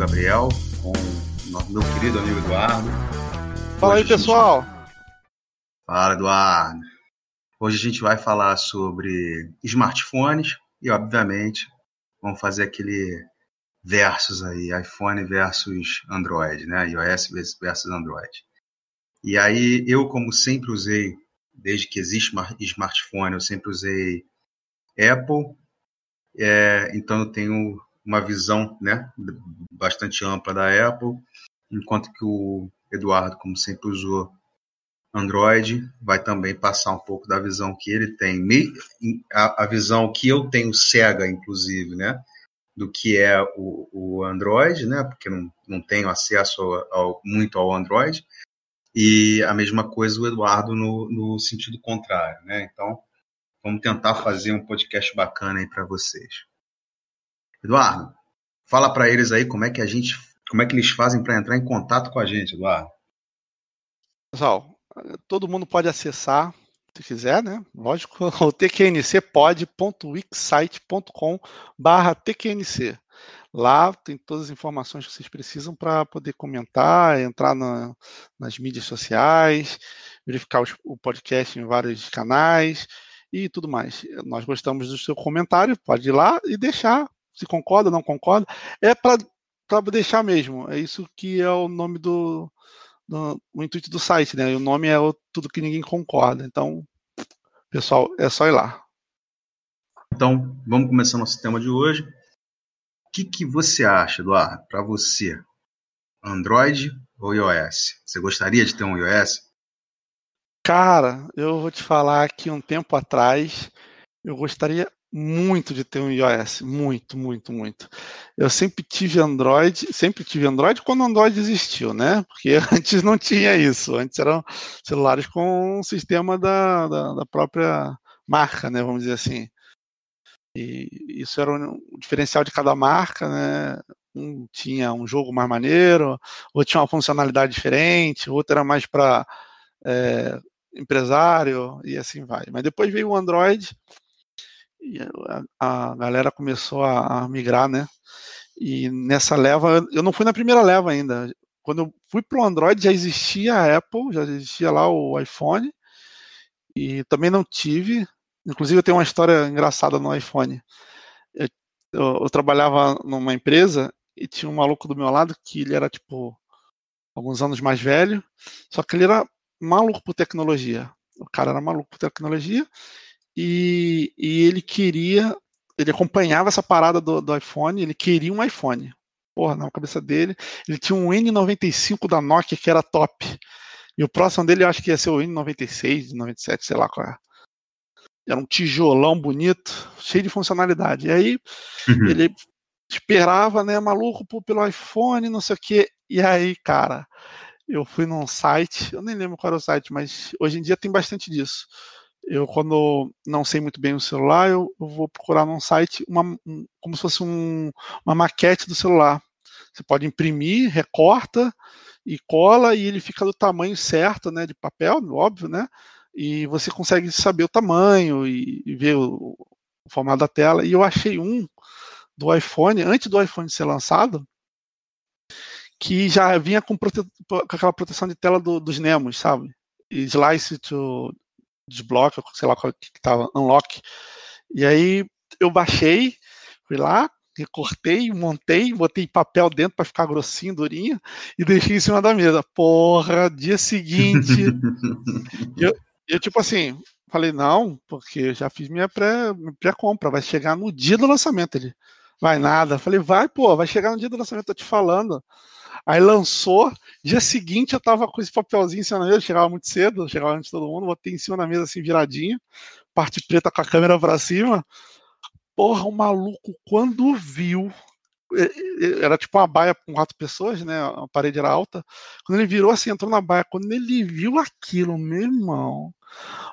Gabriel, com meu querido amigo Eduardo. Fala Hoje aí, pessoal! Gente... Fala, Eduardo! Hoje a gente vai falar sobre smartphones e, obviamente, vamos fazer aquele versus aí, iPhone versus Android, né? iOS versus Android. E aí, eu, como sempre usei, desde que existe smartphone, eu sempre usei Apple, é, então eu tenho uma visão né, bastante ampla da Apple, enquanto que o Eduardo, como sempre usou Android, vai também passar um pouco da visão que ele tem, a, a visão que eu tenho cega, inclusive, né, do que é o, o Android, né, porque não, não tenho acesso ao, ao, muito ao Android, e a mesma coisa o Eduardo no, no sentido contrário, né, então vamos tentar fazer um podcast bacana aí para vocês. Eduardo, fala para eles aí como é que a gente, como é que eles fazem para entrar em contato com a gente, Eduardo. Pessoal, todo mundo pode acessar, se quiser, né? Lógico, o tqncpod.wixsite.com barra tqnc. Lá tem todas as informações que vocês precisam para poder comentar, entrar na, nas mídias sociais, verificar os, o podcast em vários canais e tudo mais. Nós gostamos do seu comentário, pode ir lá e deixar se concorda, não concorda. É para deixar mesmo. É isso que é o nome do, do o intuito do site, né? E o nome é o, tudo que ninguém concorda. Então, pessoal, é só ir lá. Então, vamos começar nosso tema de hoje. O que, que você acha, Eduardo, para você? Android ou iOS? Você gostaria de ter um iOS? Cara, eu vou te falar que um tempo atrás eu gostaria muito de ter um iOS, muito, muito, muito. Eu sempre tive Android, sempre tive Android quando o Android existiu, né? Porque antes não tinha isso, antes eram celulares com um sistema da, da, da própria marca, né? Vamos dizer assim. E isso era um diferencial de cada marca, né? Um tinha um jogo mais maneiro, outro tinha uma funcionalidade diferente, outro era mais para é, empresário e assim vai. Mas depois veio o Android e a, a galera começou a, a, migrar, né? E nessa leva, eu não fui na primeira leva ainda. Quando eu fui para o Android já existia a Apple, já existia lá o iPhone e também não tive. Inclusive eu tenho uma história engraçada no iPhone. Eu, eu, eu trabalhava numa empresa e tinha um maluco do meu lado que ele era tipo alguns anos mais velho, só que ele era maluco por tecnologia. O cara era maluco por tecnologia e, e ele queria, ele acompanhava essa parada do, do iPhone, ele queria um iPhone. Porra, na cabeça dele, ele tinha um N95 da Nokia que era top. E o próximo dele eu acho que ia ser o N96, 97, sei lá qual é. Era um tijolão bonito, cheio de funcionalidade. E aí uhum. ele esperava, né, maluco pelo iPhone, não sei o quê. E aí, cara, eu fui num site, eu nem lembro qual era o site, mas hoje em dia tem bastante disso. Eu, quando não sei muito bem o celular, eu, eu vou procurar num site uma, um, como se fosse um, uma maquete do celular. Você pode imprimir, recorta e cola e ele fica do tamanho certo, né, de papel, óbvio, né? E você consegue saber o tamanho e, e ver o, o formato da tela. E eu achei um do iPhone, antes do iPhone ser lançado, que já vinha com, prote... com aquela proteção de tela do, dos Nemos, sabe? Slice to desbloque, sei lá qual que tava, unlock. E aí eu baixei, fui lá, recortei, montei, botei papel dentro para ficar grossinho, durinho, e deixei em cima da mesa. Porra, dia seguinte. eu, eu, tipo assim, falei, não, porque já fiz minha pré-compra, pré vai chegar no dia do lançamento. Ele, vai nada. Falei, vai, pô, vai chegar no dia do lançamento, tô te falando. Aí lançou, dia seguinte eu tava com esse papelzinho em cima da mesa, chegava muito cedo, chegava antes de todo mundo, botei em cima da mesa assim, viradinho, parte preta com a câmera pra cima. Porra, o maluco, quando viu, era tipo uma baia com quatro pessoas, né? A parede era alta. Quando ele virou assim, entrou na baia, quando ele viu aquilo, meu irmão,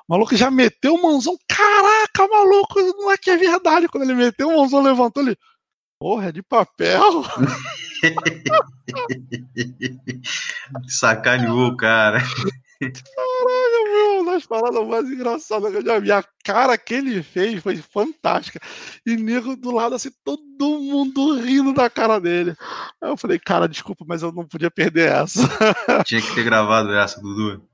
o maluco já meteu o mãozão, caraca, maluco, não é que é verdade. Quando ele meteu o mãozão, levantou ele, porra, é de papel. Sacaneou, cara. Caralho, meu, das paradas mais engraçadas que eu já vi. A cara que ele fez foi fantástica. E nego do lado, assim, todo mundo rindo da cara dele. Aí eu falei, cara, desculpa, mas eu não podia perder essa. Tinha que ter gravado essa, Dudu.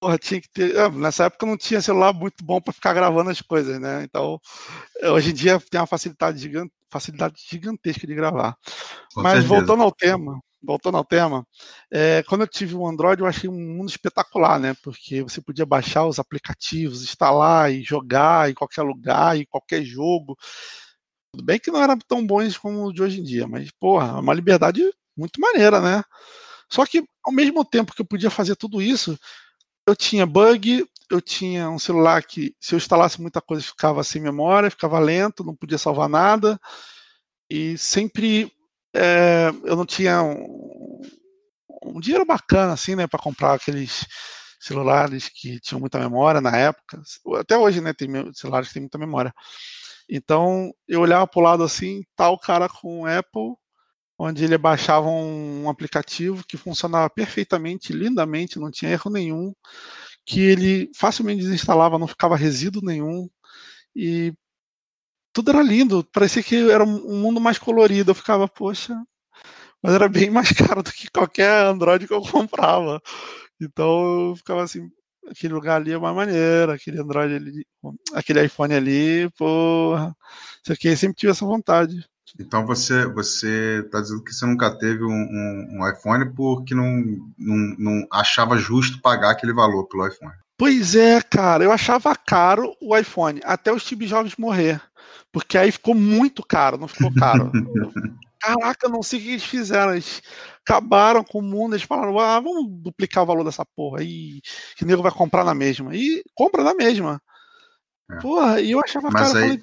Porra, tinha que ter. Nessa época não tinha celular muito bom para ficar gravando as coisas, né? Então, hoje em dia tem uma facilidade, gigante, facilidade gigantesca de gravar. Com Mas certeza. voltando ao tema, voltando ao tema, é, quando eu tive o um Android, eu achei um mundo espetacular, né? Porque você podia baixar os aplicativos, instalar e jogar em qualquer lugar, em qualquer jogo. Tudo bem que não eram tão bons como o de hoje em dia, mas, porra, é uma liberdade muito maneira, né? Só que, ao mesmo tempo que eu podia fazer tudo isso, eu tinha bug, eu tinha um celular que, se eu instalasse muita coisa, ficava sem memória, ficava lento, não podia salvar nada, e sempre é, eu não tinha um, um, dinheiro bacana, assim, né, para comprar aqueles celulares que tinham muita memória na época. Até hoje, né, tem celulares que têm muita memória. Então, eu olhava para o lado assim, tal cara com Apple, onde ele baixava um aplicativo que funcionava perfeitamente, lindamente, não tinha erro nenhum, que ele facilmente desinstalava, não ficava resíduo nenhum e tudo era lindo, parecia que era um mundo mais colorido. Eu ficava, poxa, mas era bem mais caro do que qualquer Android que eu comprava. Então eu ficava assim, aquele lugar ali é uma maneira, aquele Android ali, aquele iPhone ali, porra. Isso aqui, eu sempre tive essa vontade. Então você você está dizendo que você nunca teve um, um, um iPhone porque não, não, não, achava justo pagar aquele valor pelo iPhone. Pois é, cara, eu achava caro o iPhone até o Steve Jobs morrer, porque aí ficou muito caro, não ficou caro. Caraca, não sei o que eles fizeram. Eles acabaram com o mundo. Eles falaram, ah, vamos duplicar o valor dessa porra aí, que nego vai comprar na mesma. E compra na mesma. É. Porra, e eu achava Mas caro. Aí... Falei,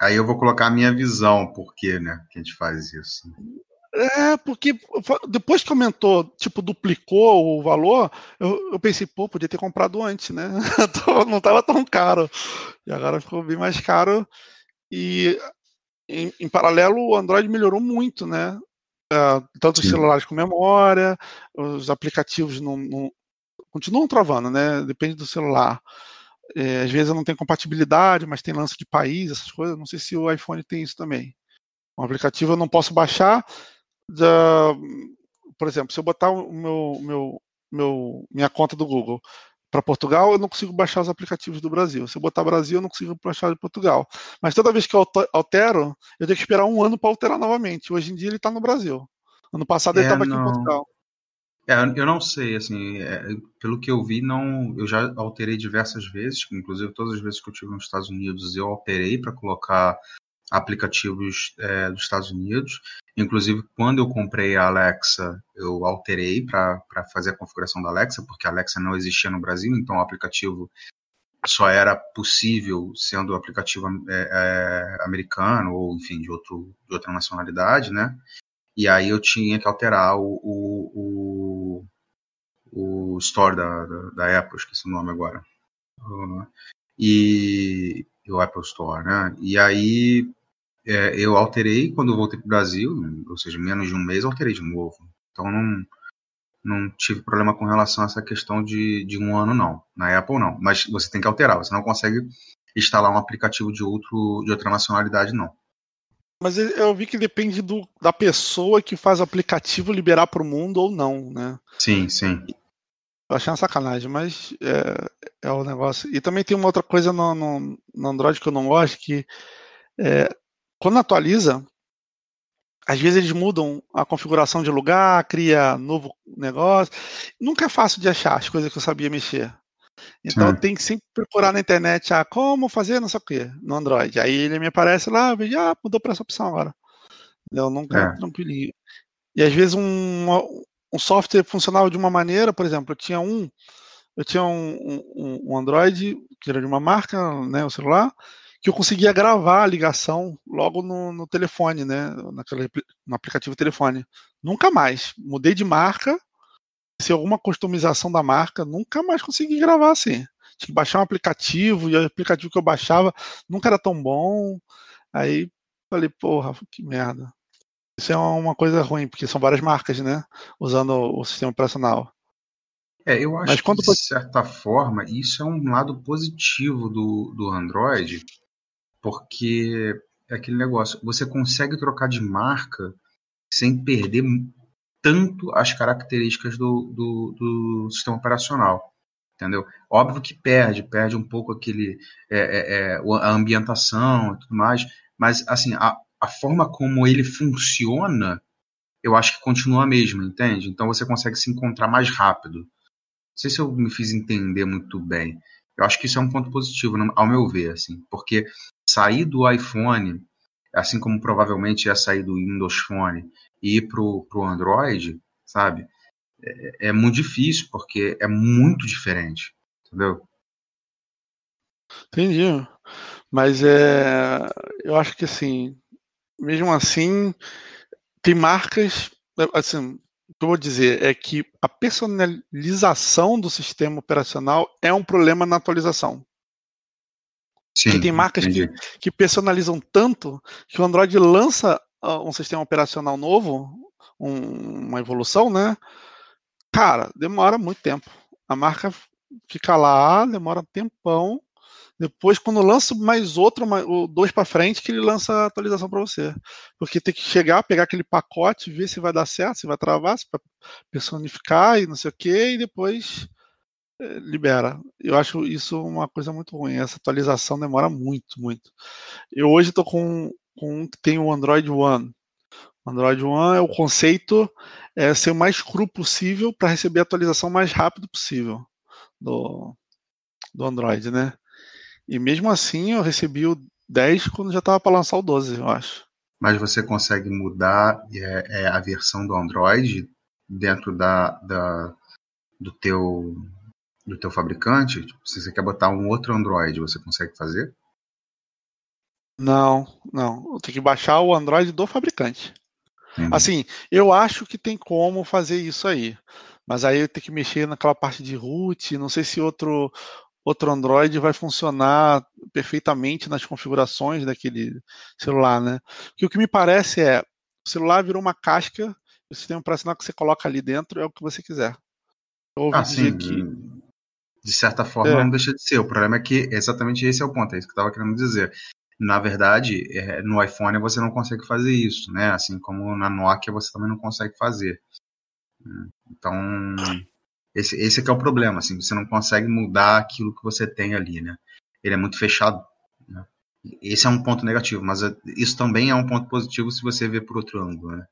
Aí eu vou colocar a minha visão, por que, né, que a gente faz isso. É, porque depois que aumentou, tipo, duplicou o valor, eu, eu pensei, pô, podia ter comprado antes, né? Não estava tão caro. E agora ficou bem mais caro. E em, em paralelo, o Android melhorou muito, né? Uh, tanto Sim. os celulares com memória, os aplicativos não, não, continuam travando, né? Depende do celular. É, às vezes não tem compatibilidade, mas tem lance de país, essas coisas. Não sei se o iPhone tem isso também. Um aplicativo eu não posso baixar. Da, por exemplo, se eu botar o meu, meu, meu, minha conta do Google para Portugal, eu não consigo baixar os aplicativos do Brasil. Se eu botar Brasil, eu não consigo baixar de Portugal. Mas toda vez que eu altero, eu tenho que esperar um ano para alterar novamente. Hoje em dia ele está no Brasil. Ano passado é, ele estava aqui em Portugal. É, eu não sei, assim, é, pelo que eu vi, não, eu já alterei diversas vezes, inclusive todas as vezes que eu estive nos Estados Unidos eu alterei para colocar aplicativos é, dos Estados Unidos. Inclusive, quando eu comprei a Alexa, eu alterei para fazer a configuração da Alexa, porque a Alexa não existia no Brasil, então o aplicativo só era possível sendo aplicativo é, é, americano ou, enfim, de, outro, de outra nacionalidade, né? E aí eu tinha que alterar o, o, o, o store da, da, da, Apple, esqueci o nome agora. E o Apple Store, né? E aí é, eu alterei quando eu voltei para o Brasil, ou seja, menos de um mês, alterei de novo. Então não, não tive problema com relação a essa questão de, de um ano, não. Na Apple, não. Mas você tem que alterar, você não consegue instalar um aplicativo de, outro, de outra nacionalidade, não. Mas eu vi que depende do, da pessoa que faz o aplicativo liberar para o mundo ou não, né? Sim, sim. Eu achei uma sacanagem, mas é, é o negócio. E também tem uma outra coisa no, no, no Android que eu não gosto, que é, quando atualiza, às vezes eles mudam a configuração de lugar, cria novo negócio. Nunca é fácil de achar as coisas que eu sabia mexer. Então tem que sempre procurar na internet ah, como fazer não sei o que no Android. Aí ele me aparece lá, vejo, ah, mudou para essa opção agora. Eu nunca é. tranquilinho. E às vezes um, um software funcionava de uma maneira, por exemplo, eu tinha um, eu tinha um, um, um Android que era de uma marca, né, o celular, que eu conseguia gravar a ligação logo no, no telefone, né, naquele, no aplicativo telefone. Nunca mais. Mudei de marca, se alguma customização da marca, nunca mais consegui gravar assim. Tinha que baixar um aplicativo, e o aplicativo que eu baixava nunca era tão bom. Aí falei, porra, que merda. Isso é uma coisa ruim, porque são várias marcas, né? Usando o sistema operacional. É, eu acho Mas que, de certa forma, isso é um lado positivo do, do Android, porque é aquele negócio, você consegue trocar de marca sem perder tanto as características do, do, do sistema operacional entendeu? Óbvio que perde, perde um pouco aquele é, é, é a ambientação e tudo mais, mas assim a, a forma como ele funciona, eu acho que continua a mesma, entende? Então você consegue se encontrar mais rápido. Não sei se eu me fiz entender muito bem. Eu acho que isso é um ponto positivo, ao meu ver, assim, porque sair do iPhone, assim como provavelmente ia sair do Windows Phone e ir pro, pro Android, sabe? É, é muito difícil, porque é muito diferente, entendeu? Entendi. Mas é, eu acho que assim, mesmo assim, tem marcas, assim, o que eu vou dizer é que a personalização do sistema operacional é um problema na atualização. Sim, tem marcas que, que, personalizam tanto que o Android lança ah, um sistema operacional novo, um, uma evolução, né? Cara, demora muito tempo. A marca fica lá, demora um tempão. Depois, quando lança mais outro, dois para frente, que ele lança a atualização para você. Porque tem que chegar, pegar aquele pacote, ver se vai dar certo, se vai travar, se vai personificar e não sei o que, e depois libera. Eu acho isso uma coisa muito ruim. Essa atualização demora muito, muito. Eu hoje estou com, com um que tem o Android One. Android One é o conceito é ser o mais cru possível para receber a atualização mais rápido possível do, do Android, né? E mesmo assim eu recebi o 10 quando já estava para lançar o 12, eu acho. Mas você consegue mudar é, é, a versão do Android dentro da, da, do teu do teu fabricante? Tipo, se você quer botar um outro Android, você consegue fazer? Não, não. Tenho que baixar o Android do fabricante. Uhum. Assim, eu acho que tem como fazer isso aí. Mas aí eu tenho que mexer naquela parte de root, não sei se outro outro Android vai funcionar perfeitamente nas configurações daquele celular, né? Porque o que me parece é, o celular virou uma casca, o sistema operacional que você coloca ali dentro é o que você quiser. Eu ouvi ah, dizer sim. que de certa forma é. não deixa de ser. O problema é que exatamente esse é o ponto, é isso que eu estava querendo dizer. Na verdade, é, no iPhone você não consegue fazer isso, né? Assim como na Nokia você também não consegue fazer. Então, esse, esse é que é o problema, assim, você não consegue mudar aquilo que você tem ali, né? Ele é muito fechado. Né? Esse é um ponto negativo, mas é, isso também é um ponto positivo se você ver por outro ângulo, né?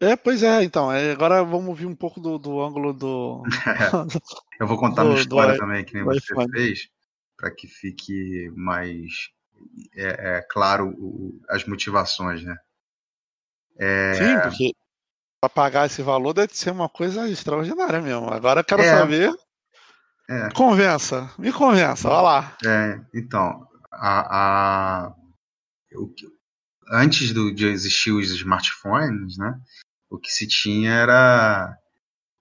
É, pois é, então. É, agora vamos ouvir um pouco do, do ângulo do. Eu vou contar do, uma história do, também que nem você fez, para que fique mais é, é claro o, as motivações, né? É... Sim, porque para pagar esse valor deve ser uma coisa extraordinária mesmo. Agora eu quero é, saber. É. Convença, me convença, vai lá. É, então, a, a, o, antes do, de existir os smartphones, né? O que se tinha era,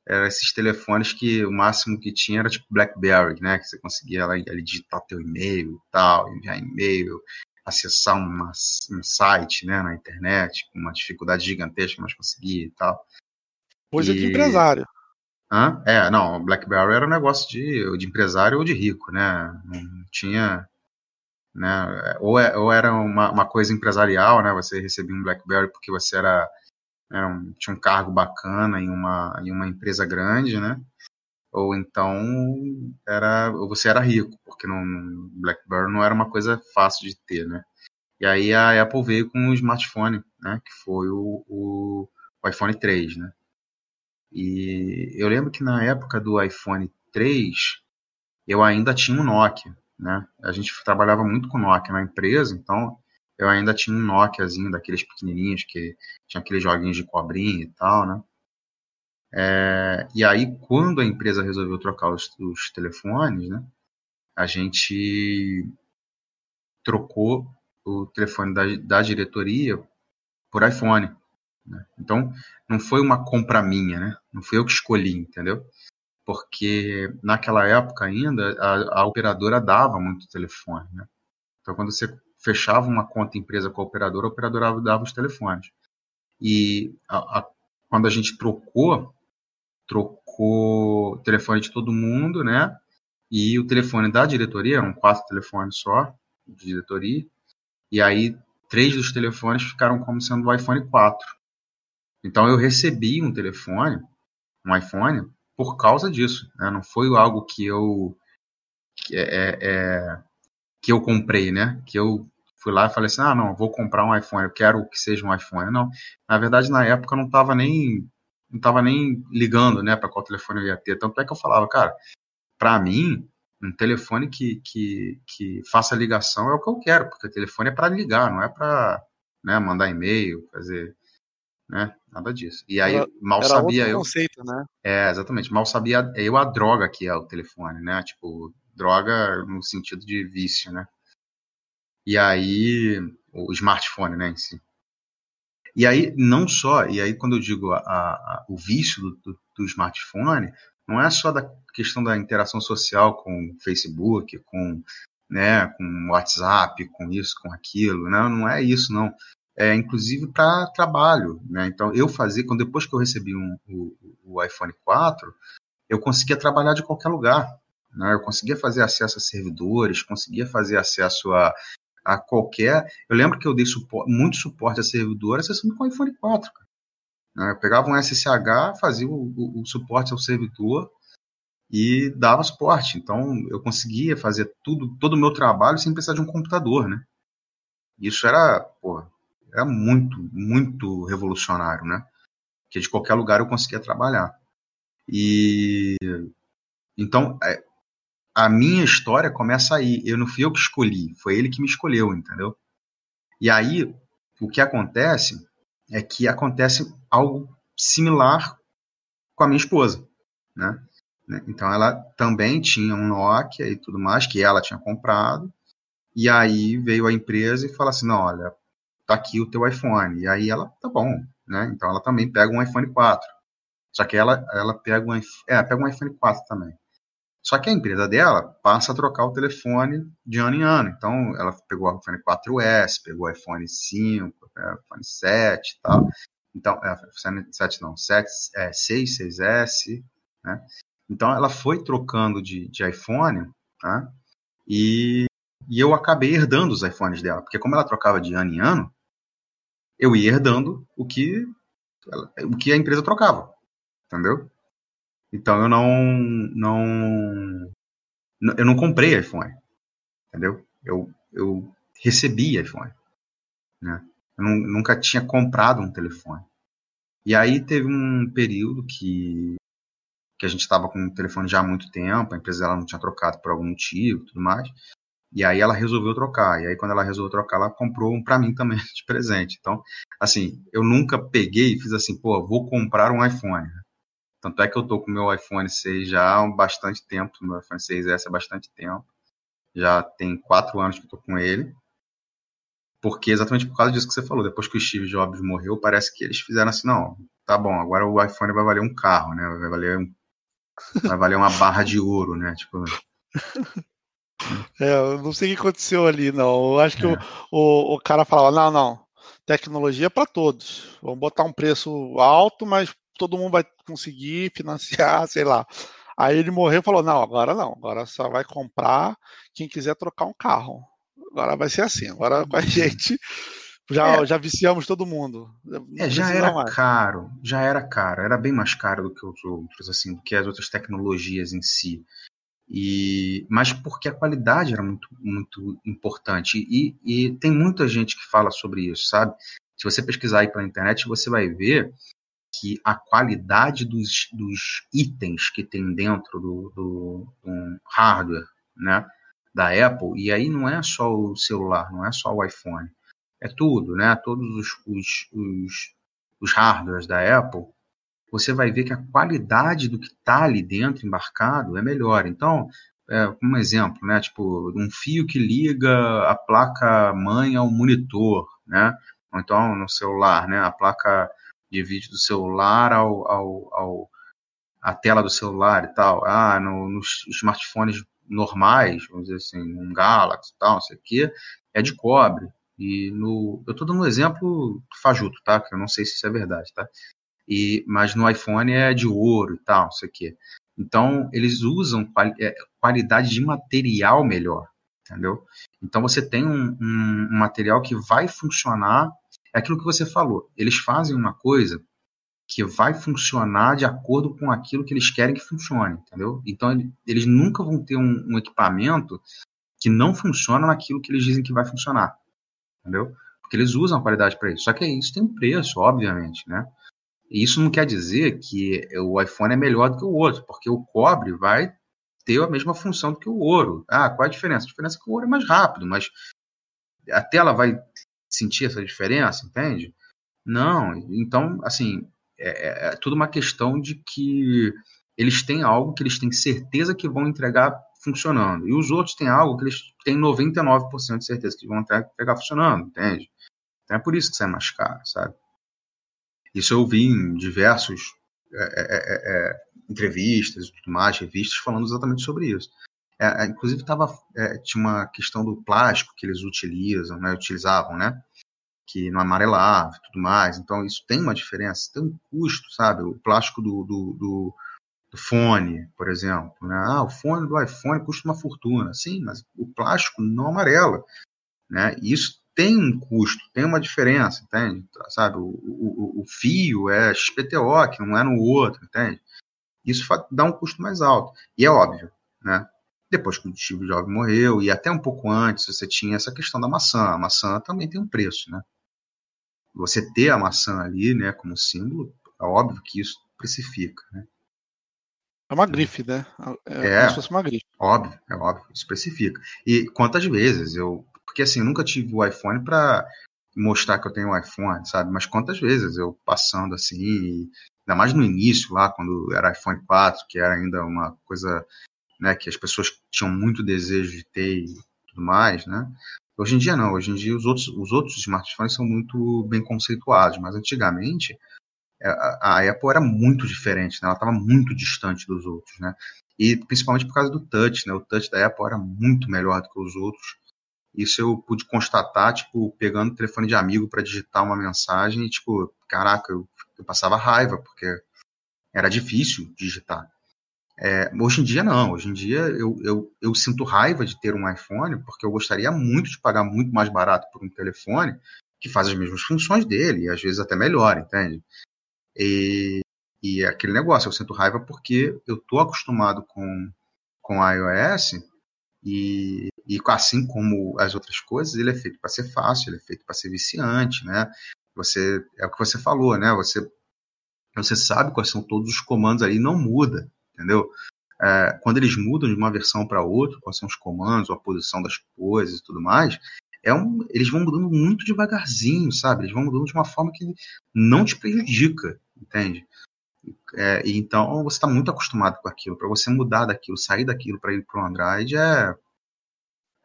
era esses telefones que o máximo que tinha era tipo BlackBerry, né? Que você conseguia ali, ali digitar teu e-mail e tal, enviar e-mail, acessar uma, um site né, na internet, com uma dificuldade gigantesca, mas conseguia e tal. Coisa e... de empresário. Hã? É, não, BlackBerry era um negócio de, de empresário ou de rico, né? Não tinha. Né? Ou, é, ou era uma, uma coisa empresarial, né? Você recebia um BlackBerry porque você era, era um, tinha um cargo bacana em uma, em uma empresa grande, né? ou então era ou você era rico, porque no BlackBerry não era uma coisa fácil de ter, né? E aí a Apple veio com o smartphone, né? Que foi o, o, o iPhone 3, né? E eu lembro que na época do iPhone 3 eu ainda tinha um Nokia, né? A gente trabalhava muito com Nokia na empresa, então eu ainda tinha um Nokiazinho daqueles pequenininhos que tinha aqueles joguinhos de cobrinha e tal, né? É, e aí, quando a empresa resolveu trocar os, os, telefones, né, a gente trocou o telefone da, da diretoria por iPhone. Né? Então, não foi uma compra minha, né? Não fui eu que escolhi, entendeu? Porque naquela época ainda a, a operadora dava muito telefone, né? Então, quando você fechava uma conta empresa com a operadora, a operadora dava os telefones. E a, a, quando a gente trocou trocou o telefone de todo mundo, né? E o telefone da diretoria, eram quatro telefones só, de diretoria, e aí três dos telefones ficaram como sendo o iPhone 4. Então eu recebi um telefone, um iPhone, por causa disso. Né? Não foi algo que eu é, é, é, que eu comprei, né? Que eu fui lá e falei assim, ah, não, vou comprar um iPhone, eu quero que seja um iPhone. Não, na verdade, na época eu não estava nem não estava nem ligando, né, para qual telefone eu ia ter. Tanto é que eu falava, cara, para mim, um telefone que, que, que faça ligação é o que eu quero, porque o telefone é para ligar, não é para né, mandar e-mail, fazer, né, nada disso. E aí, era, mal era sabia eu. conceito, né? É, exatamente. Mal sabia eu a droga que é o telefone, né? Tipo, droga no sentido de vício, né? E aí, o smartphone, né, em si. E aí, não só, e aí quando eu digo a, a, o vício do, do, do, smartphone, não é só da questão da interação social com o Facebook, com, né, com WhatsApp, com isso, com aquilo, não, não é isso, não. É inclusive para trabalho, né? Então, eu fazia, quando depois que eu recebi um, o, o iPhone 4, eu conseguia trabalhar de qualquer lugar. Né? Eu conseguia fazer acesso a servidores, conseguia fazer acesso a, a qualquer. Eu lembro que eu dei muito suporte a servidor acessando com o iPhone 4. Né? Eu pegava um SSH, fazia o, o, o, suporte ao servidor e dava suporte. Então eu conseguia fazer tudo, todo o meu trabalho sem precisar de um computador, né? Isso era, pô, era muito, muito revolucionário, né? Que de qualquer lugar eu conseguia trabalhar. E então, é, a minha história começa aí. Eu não fui eu que escolhi, foi ele que me escolheu, entendeu? E aí, o que acontece é que acontece algo similar com a minha esposa, né? Então ela também tinha um Nokia e tudo mais que ela tinha comprado. E aí veio a empresa e fala assim: "Não, olha, tá aqui o teu iPhone". E aí ela, tá bom, né? Então ela também pega um iPhone 4. Só que ela ela pega um, é, pega um iPhone 4 também. Só que a empresa dela passa a trocar o telefone de ano em ano. Então, ela pegou o iPhone 4S, pegou o iPhone 5, iPhone 7 e tal. Então, é, 7 não, 7, é, 6, 6S, né? Então, ela foi trocando de, de iPhone, tá? E, e eu acabei herdando os iPhones dela, porque como ela trocava de ano em ano, eu ia herdando o que, o que a empresa trocava, entendeu? Então eu não, não, eu não comprei iPhone, entendeu? Eu, eu recebi iPhone, né? Eu não, nunca tinha comprado um telefone. E aí teve um período que que a gente estava com o telefone já há muito tempo, a empresa dela não tinha trocado por algum motivo, tudo mais. E aí ela resolveu trocar. E aí quando ela resolveu trocar, ela comprou um para mim também de presente. Então, assim, eu nunca peguei e fiz assim, pô, vou comprar um iPhone. Tanto é que eu tô com meu iPhone 6 já há bastante tempo, meu iPhone 6S há bastante tempo. Já tem quatro anos que eu tô com ele. Porque exatamente por causa disso que você falou, depois que o Steve Jobs morreu, parece que eles fizeram assim, não, tá bom, agora o iPhone vai valer um carro, né? Vai valer um, vai valer uma barra de ouro, né? Tipo, é, eu não sei o que aconteceu ali, não. Eu acho que é. o, o, o, cara falava, não, não, tecnologia é para todos. Vamos botar um preço alto, mas todo mundo vai conseguir financiar, sei lá. Aí ele morreu e falou: não, agora não, agora só vai comprar quem quiser trocar um carro. Agora vai ser assim, agora com a gente já, é. já viciamos todo mundo. É, já era mais. caro, já era caro, era bem mais caro do que os outros, assim, do que as outras tecnologias em si. E, mas porque a qualidade era muito, muito importante. E, e tem muita gente que fala sobre isso, sabe? Se você pesquisar aí pela internet, você vai ver que a qualidade dos, dos itens que tem dentro do, do, do, hardware né, da Apple, e aí não é só o celular, não é só o iPhone, é tudo, né? Todos os, os, os, os hardwares da Apple, você vai ver que a qualidade do que está ali dentro embarcado é melhor. Então, é, um exemplo, né? Tipo, um fio que liga a placa mãe ao monitor, né? Ou então no celular, né? A placa de vídeo do celular ao, ao, ao a tela do celular e tal. Ah, no, nos smartphones normais, vamos dizer assim, um Galaxy e tal, não sei o quê, é de cobre. E no, eu estou dando um exemplo fajuto, tá? Que eu não sei se isso é verdade, tá? E, mas no iPhone é de ouro e tal, isso aqui. Então, eles usam quali é, qualidade de material melhor, entendeu? Então, você tem um, um, um material que vai funcionar, é aquilo que você falou, eles fazem uma coisa que vai funcionar de acordo com aquilo que eles querem que funcione, entendeu? Então, eles nunca vão ter um, um equipamento que não funciona naquilo que eles dizem que vai funcionar, entendeu? Porque eles usam a qualidade para isso. Só que isso tem um preço, obviamente, né? E isso não quer dizer que o iPhone é melhor do que o outro, porque o cobre vai ter a mesma função do que o ouro. Ah, qual a diferença? A diferença é que o ouro é mais rápido, mas a tela vai sentir essa diferença, entende? Não. Então, assim, é, é, é tudo uma questão de que eles têm algo que eles têm certeza que vão entregar funcionando. E os outros têm algo que eles têm 99% de certeza que vão entregar funcionando, entende? Então é por isso que sai mais caro, sabe? Isso eu vi em diversos é, é, é, é entrevistas e tudo mais, revistas, falando exatamente sobre isso. Inclusive tava, tinha uma questão do plástico que eles utilizam, né, utilizavam, né? Que não amarelava e tudo mais. Então isso tem uma diferença, tem um custo, sabe? O plástico do, do, do do fone, por exemplo. Né? Ah, o fone do iPhone custa uma fortuna. Sim, mas o plástico não amarela. Né? Isso tem um custo, tem uma diferença, entende? Sabe, o, o, o fio é XPTO, que não é no outro, entende? Isso dá um custo mais alto. E é óbvio, né? Depois que o Steve Jobs morreu, e até um pouco antes, você tinha essa questão da maçã. A maçã também tem um preço, né? Você ter a maçã ali, né, como símbolo, é óbvio que isso precifica, né? É uma grife, né? É, é como se fosse uma grife. Óbvio, é óbvio, especifica. E quantas vezes eu. Porque assim, eu nunca tive o iPhone para mostrar que eu tenho um iPhone, sabe? Mas quantas vezes eu passando assim, ainda mais no início, lá, quando era iPhone 4, que era ainda uma coisa né, que as pessoas tinham muito desejo de ter e tudo mais, né? Hoje em dia não, hoje em dia os outros, os outros smartphones são muito bem conceituados, mas antigamente é, a, Apple era muito diferente, né? ela estava muito distante dos outros, né? E principalmente por causa do touch, né? O touch da Apple era muito melhor do que os outros. Isso eu pude constatar, tipo, pegando o telefone de amigo para digitar uma mensagem e, tipo, caraca, eu, eu passava raiva, porque era difícil digitar. É, hoje em dia, não. Hoje em dia, eu, eu, eu sinto raiva de ter um iPhone, porque eu gostaria muito de pagar muito mais barato por um telefone que faz as mesmas funções dele, e às vezes até melhor, entende? E, e é aquele negócio, eu sinto raiva porque eu tô acostumado com, com iOS e, e assim como as outras coisas, ele é feito para ser fácil, ele é feito para ser viciante, né? Você é o que você falou, né? Você você sabe quais são todos os comandos ali, não muda, entendeu? É, quando eles mudam de uma versão para outra, quais são os comandos, a posição das coisas e tudo mais, é um, eles vão mudando muito devagarzinho, sabe? Eles vão mudando de uma forma que não te prejudica, entende? É, então você está muito acostumado com aquilo. Para você mudar daquilo, sair daquilo para ir para o Android é,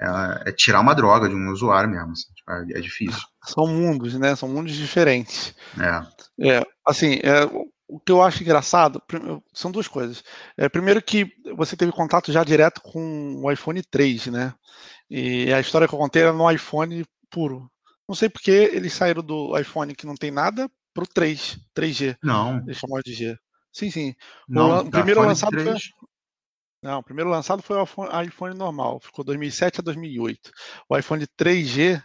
é, é, tirar uma droga de um usuário mesmo. Assim, tipo, é, é, difícil. São mundos, né? São mundos diferentes. É. é assim, é, o que eu acho engraçado são duas coisas. É, primeiro que você teve contato já direto com o iPhone 3, né? E a história que eu contei era no iPhone puro. Não sei porque eles saíram do iPhone que não tem nada pro 3, 3G. Não. Eles chamam de G. Sim, sim. Não, o, primeiro lançado 3... foi não, o primeiro lançado foi o iPhone, normal, ficou 2007 a 2008. O iPhone 3G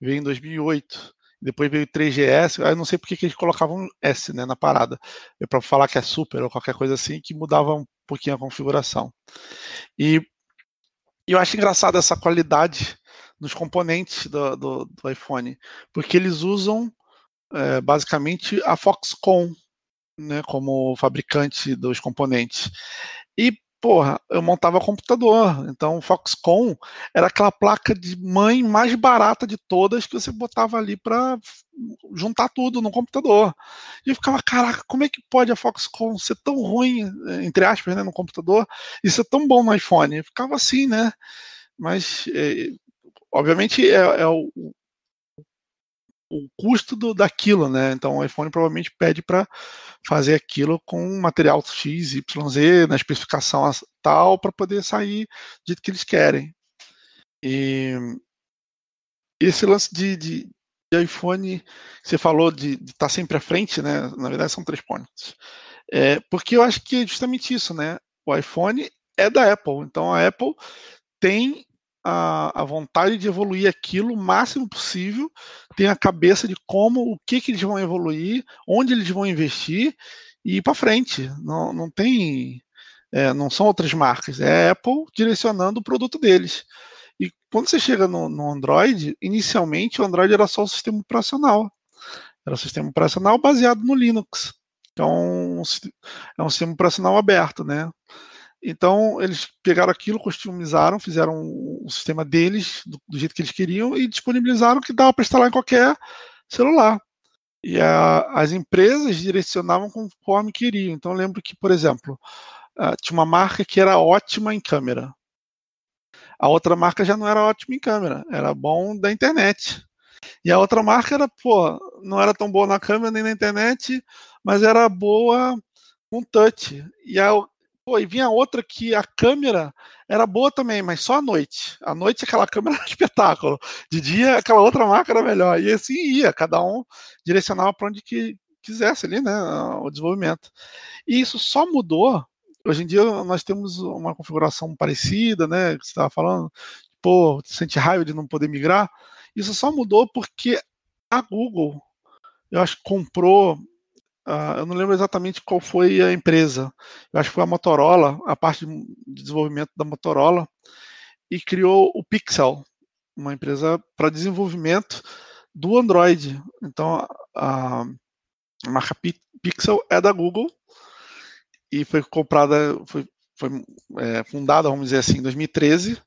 veio em 2008. Depois veio o 3GS, eu não sei porque que eles colocavam S né, na parada. É para falar que é super ou qualquer coisa assim, que mudava um pouquinho a configuração. E eu acho engraçado essa qualidade nos componentes do, do, do iPhone, porque eles usam é, basicamente a Foxconn né, como fabricante dos componentes. E, porra, eu montava computador. Então, o Foxconn era aquela placa de mãe mais barata de todas que você botava ali para juntar tudo no computador. E eu ficava, caraca, como é que pode a Foxconn ser tão ruim, entre aspas, né, no computador, e ser tão bom no iPhone? Eu ficava assim, né? Mas, é, obviamente, é, é o, o custo do, daquilo, né? Então o iPhone provavelmente pede para fazer aquilo com material X, Y, Z, na especificação tal, para poder sair do jeito que eles querem. E esse lance de, de, iPhone, você falou de estar tá sempre à frente, né? Na verdade, são três pontos. É, porque eu acho que é justamente isso, né? O iPhone é da Apple, então a Apple tem a, a, vontade de evoluir aquilo o máximo possível, tem a cabeça de como, o que, que eles vão evoluir, onde eles vão investir e ir para frente. Não, não tem. É, não são outras marcas, é a Apple direcionando o produto deles. E quando você chega no, no Android, inicialmente o Android era só o sistema operacional. Era o sistema operacional baseado no Linux. Então, é um sistema operacional aberto, né? Então, eles pegaram aquilo, customizaram, fizeram o sistema deles, do, do, jeito que eles queriam, e disponibilizaram que dava para instalar em qualquer celular. E a, as empresas direcionavam conforme queriam. Então, lembro que, por exemplo, uh, tinha uma marca que era ótima em câmera. A outra marca já não era ótima em câmera, era bom da internet. E a outra marca era, pô, não era tão boa na câmera nem na internet, mas era boa com touch. E a, Pô, e vinha outra que a câmera era boa também, mas só à noite. À noite aquela câmera era espetáculo. De dia aquela outra marca era melhor. E assim ia, cada um direcionava para onde que quisesse ali, né, o desenvolvimento. E isso só mudou. Hoje em dia nós temos uma configuração parecida, né, que você estava falando. Pô, sente raiva de não poder migrar. Isso só mudou porque a Google, eu acho comprou Uh, eu não lembro exatamente qual foi a empresa. Eu acho que foi a Motorola, a parte de desenvolvimento da Motorola, e criou o Pixel, uma empresa para desenvolvimento do Android. Então, a, a marca Pixel é da Google e foi comprada, foi, foi é, fundada, vamos dizer assim, em 2013.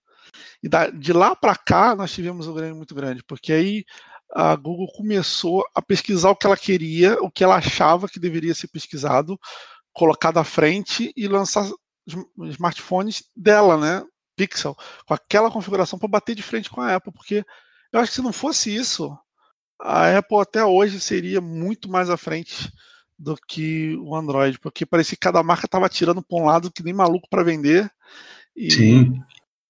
E da, de lá para cá nós tivemos um ganho muito grande, porque aí a Google começou a pesquisar o que ela queria, o que ela achava que deveria ser pesquisado, colocado à frente e lançar smartphones dela, né? Pixel, com aquela configuração para bater de frente com a Apple, porque eu acho que se não fosse isso, a Apple até hoje seria muito mais à frente do que o Android, porque parecia que cada marca estava tirando para um lado que nem maluco para vender. E, Sim.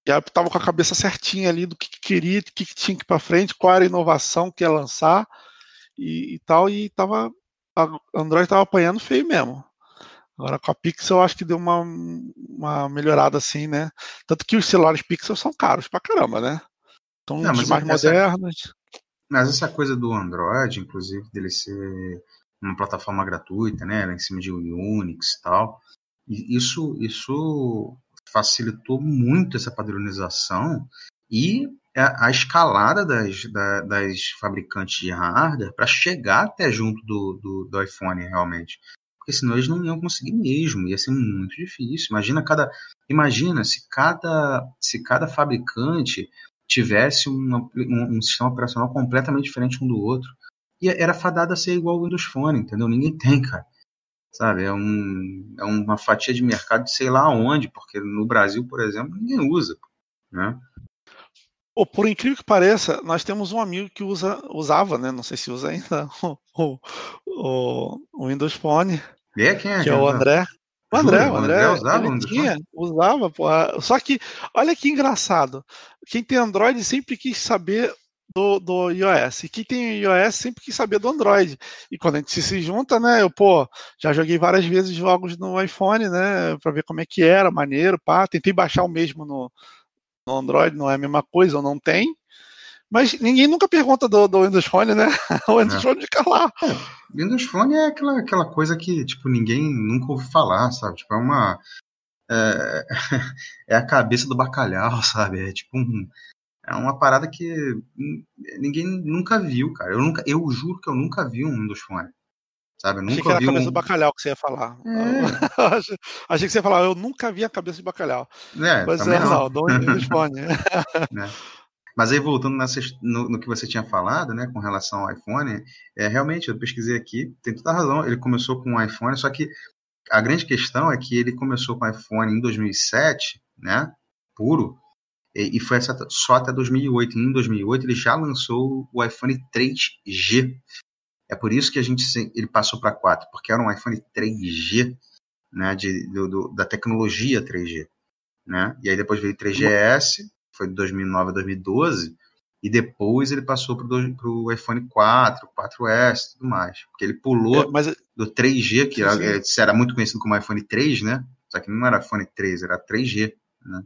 E ela estava com a cabeça certinha ali do que, que queria, do que, que, tinha que ir para frente, qual era a inovação que ia lançar e, e tal. E tava, a Android estava apanhando feio mesmo. Agora com a Pixel eu acho que deu uma, uma melhorada assim, né? Tanto que os celulares Pixel são caros pra caramba, né? São Não, mais essa, modernos. Mas essa coisa do Android, inclusive, dele ser uma plataforma gratuita, né? Em cima de Unix e tal. Isso, isso facilitou muito essa padronização e a, escalada das, das fabricantes de hardware para chegar até junto do, do, do, iPhone realmente. Porque senão eles não iam conseguir mesmo, ia ser muito difícil. Imagina cada. Imagina se cada, se cada fabricante tivesse uma, um, um sistema operacional completamente diferente um do outro. E era fadado a ser igual ao Windows Phone, entendeu? Ninguém tem, cara sabe? É, um, é uma fatia de mercado de sei lá onde, porque no Brasil, por exemplo, ninguém usa, né? por incrível que pareça, nós temos um amigo que usa, usava, né? Não sei se usa ainda o, o, o Windows Phone. é quem é? Que é o André. O André, o André, André usava ele tinha, usava, porra. Só que, olha que engraçado. Quem tem Android sempre quis saber do, do iOS. E quem tem iOS sempre quis saber do Android. E quando a gente se junta, né? Eu, pô, já joguei várias vezes jogos no iPhone, né? Pra ver como é que era, maneiro, pá. Tentei baixar o mesmo no, no Android, não é a mesma coisa, ou não tem. Mas ninguém nunca pergunta do, do Windows Phone, né? O Windows é. Phone fica lá. É, Windows Phone é aquela, aquela coisa que, tipo, ninguém nunca ouviu falar, sabe? Tipo, é uma. É, é a cabeça do bacalhau, sabe? É tipo um, é uma parada que ninguém nunca viu, cara. Eu, nunca, eu juro que eu nunca vi um Windows Phone. Sabe? Eu nunca Achei que era vi a cabeça um... do bacalhau que você ia falar. É. Achei que você ia falar, eu nunca vi a cabeça de bacalhau. É, Mas é, não, não, Windows Phone. é. Mas aí, voltando nessa, no, no, que você tinha falado, né, com relação ao iPhone, é, realmente, eu pesquisei aqui, tem toda a razão, ele começou com o iPhone, só que a grande questão é que ele começou com o iPhone em 2007, né, puro, e foi só até 2008. E em 2008 ele já lançou o iPhone 3G. É por isso que a gente ele passou para 4, porque era um iPhone 3G, né, de, do, do, da tecnologia 3G, né? E aí depois veio 3GS, foi de 2009 a 2012, e depois ele passou para o iPhone 4, 4S e tudo mais. Porque ele pulou é, mas... do 3G, que era, era, muito conhecido como iPhone 3, né? Só que não era iPhone 3, era 3G, né?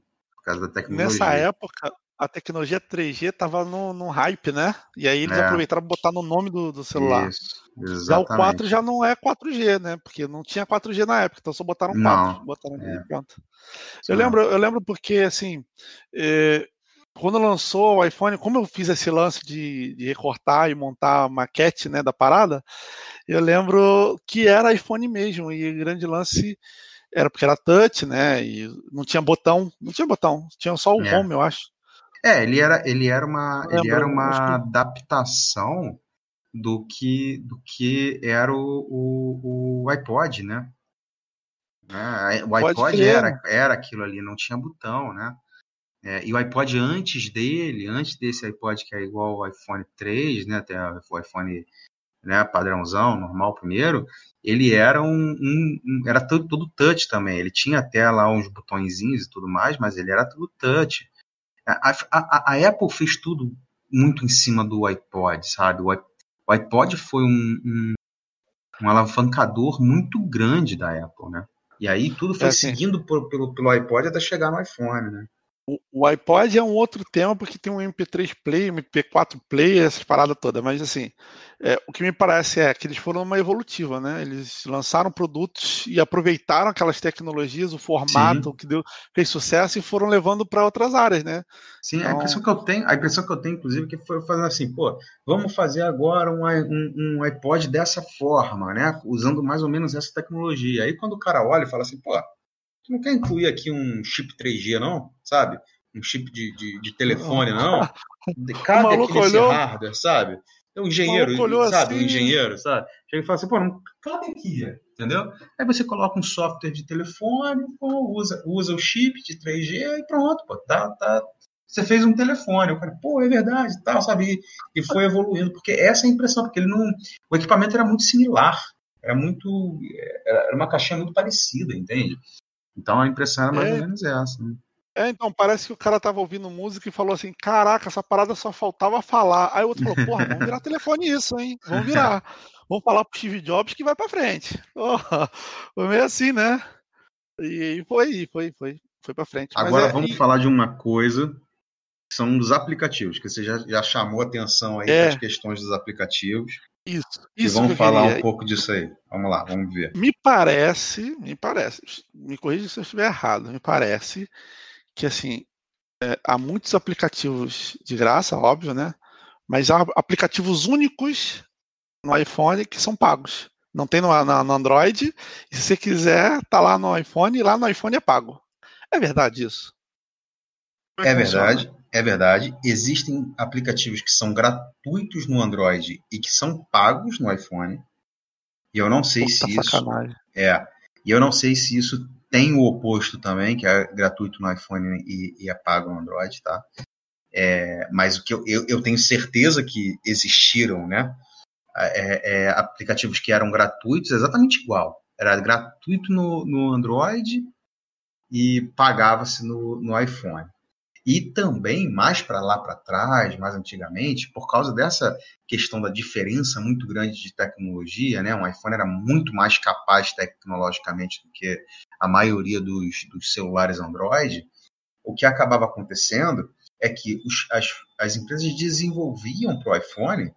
Causa da tecnologia. Nessa época, a tecnologia 3G estava no, no, hype, né? E aí eles é. aproveitaram botar no nome do, do celular. Isso. Já o 4 já não é 4G, né? Porque não tinha 4G na época, então só botaram 4. Não, botaram é. Eu lembro, eu lembro porque, assim, eh, quando lançou o iPhone, como eu fiz esse lance de, de, recortar e montar a maquete né, da parada, eu lembro que era iPhone mesmo, e grande lance era porque era touch, né? E não tinha botão, não tinha botão, tinha só o é. home, eu acho. É, ele era, ele era uma, ele era uma adaptação do que, do que era o, o, o iPod, né? É, o iPod era, era aquilo ali, não tinha botão, né? É, e o iPod antes dele, antes desse iPod que é igual ao iPhone 3, né, até o iPhone né, padrãozão, normal primeiro, ele era um, um, um, era todo, todo touch também. Ele tinha até lá uns botõezinhos e tudo mais, mas ele era tudo touch. A, a, a Apple fez tudo muito em cima do iPod, sabe? O, o iPod foi um, um, um alavancador muito grande da Apple, né? E aí tudo foi é seguindo por, pelo, pelo iPod até chegar no iPhone, né? O, iPod é um outro tema porque tem um MP3 Play, MP4 Play, essas paradas todas, mas assim, é, o que me parece é que eles foram uma evolutiva, né? Eles lançaram produtos e aproveitaram aquelas tecnologias, o formato Sim. que deu, fez sucesso e foram levando para outras áreas, né? Sim, então... a impressão que eu tenho, a impressão que eu tenho, inclusive, que foi fazendo assim, pô, vamos fazer agora um, um, um iPod dessa forma, né? Usando mais ou menos essa tecnologia. Aí quando o cara olha e fala assim, pô, Tu não quer incluir aqui um chip 3G, não? Sabe? Um chip de, de, de telefone, não? Cabe aqui nesse olhou... hardware, sabe? É um engenheiro, sabe? Assim... Um engenheiro, sabe? Chega e fala assim, pô, não cabe aqui, entendeu? Aí você coloca um software de telefone, pô, usa, usa o chip de 3G e pronto, pô, tá, tá, você fez um telefone. Eu falei, pô, é verdade, tal, sabe? E, foi evoluindo, porque essa é a impressão, porque ele não. O equipamento era muito similar, era muito. Era uma caixinha muito parecida, entende? Então a impressão era mais é. ou menos essa. Né? É, então, parece que o cara tava ouvindo música e falou assim: caraca, essa parada só faltava falar. Aí o outro falou: porra, vamos virar telefone isso, hein? Vamos virar. Vamos falar pro Steve Jobs que vai pra frente. foi meio assim, né? E foi, foi, foi. Foi pra frente. Agora é, vamos e... falar de uma coisa que são dos aplicativos, que você já, já chamou atenção aí é. as questões dos aplicativos. Isso, isso. E vamos falar um pouco disso aí. Vamos lá, vamos ver. Me parece, me parece, me corrija se eu estiver errado, me parece que assim é, há muitos aplicativos de graça, óbvio, né? Mas há aplicativos únicos no iPhone que são pagos. Não tem no, no Android. E se você quiser, tá lá no iPhone e lá no iPhone é pago. É verdade isso? É, é verdade. É verdade, existem aplicativos que são gratuitos no Android e que são pagos no iPhone. E eu não sei Puta se sacanagem. isso é. E eu não sei se isso tem o oposto também, que é gratuito no iPhone e, e é pago no Android, tá? É, mas o que eu, eu, eu, tenho certeza que existiram, né? É, é, aplicativos que eram gratuitos, exatamente igual. Era gratuito no, no Android e pagava-se no, no iPhone. E também, mais para lá para trás, mais antigamente, por causa dessa questão da diferença muito grande de tecnologia, né? um iPhone era muito mais capaz tecnologicamente do que a maioria dos, dos celulares Android, o que acabava acontecendo é que os, as, as empresas desenvolviam para o iPhone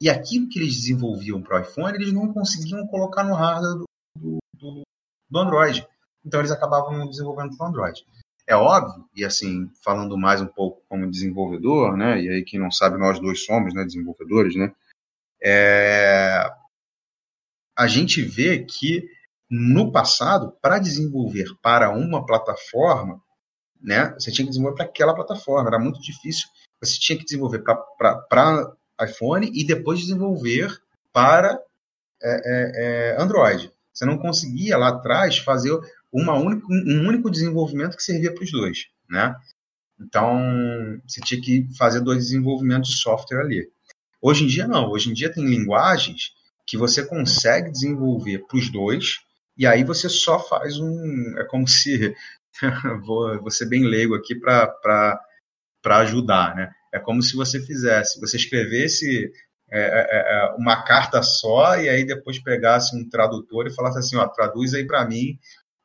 e aquilo que eles desenvolviam para o iPhone, eles não conseguiam colocar no hardware do, do, do Android. Então, eles acabavam desenvolvendo para o Android. É óbvio, e assim, falando mais um pouco como desenvolvedor, né, e aí quem não sabe, nós dois somos né, desenvolvedores, né, é... a gente vê que no passado, para desenvolver para uma plataforma, né, você tinha que desenvolver para aquela plataforma, era muito difícil, você tinha que desenvolver para iPhone e depois desenvolver para é, é, é, Android. Você não conseguia lá atrás fazer uma única, um único desenvolvimento que servia para os dois, né? Então, você tinha que fazer dois desenvolvimentos de software ali. Hoje em dia, não. Hoje em dia tem linguagens que você consegue desenvolver para os dois, e aí você só faz um. É como se. vou, vou ser bem leigo aqui para ajudar, né? É como se você fizesse, você escrevesse é, é, é uma carta só e aí depois pegasse um tradutor e falasse assim, ó, traduz aí para mim,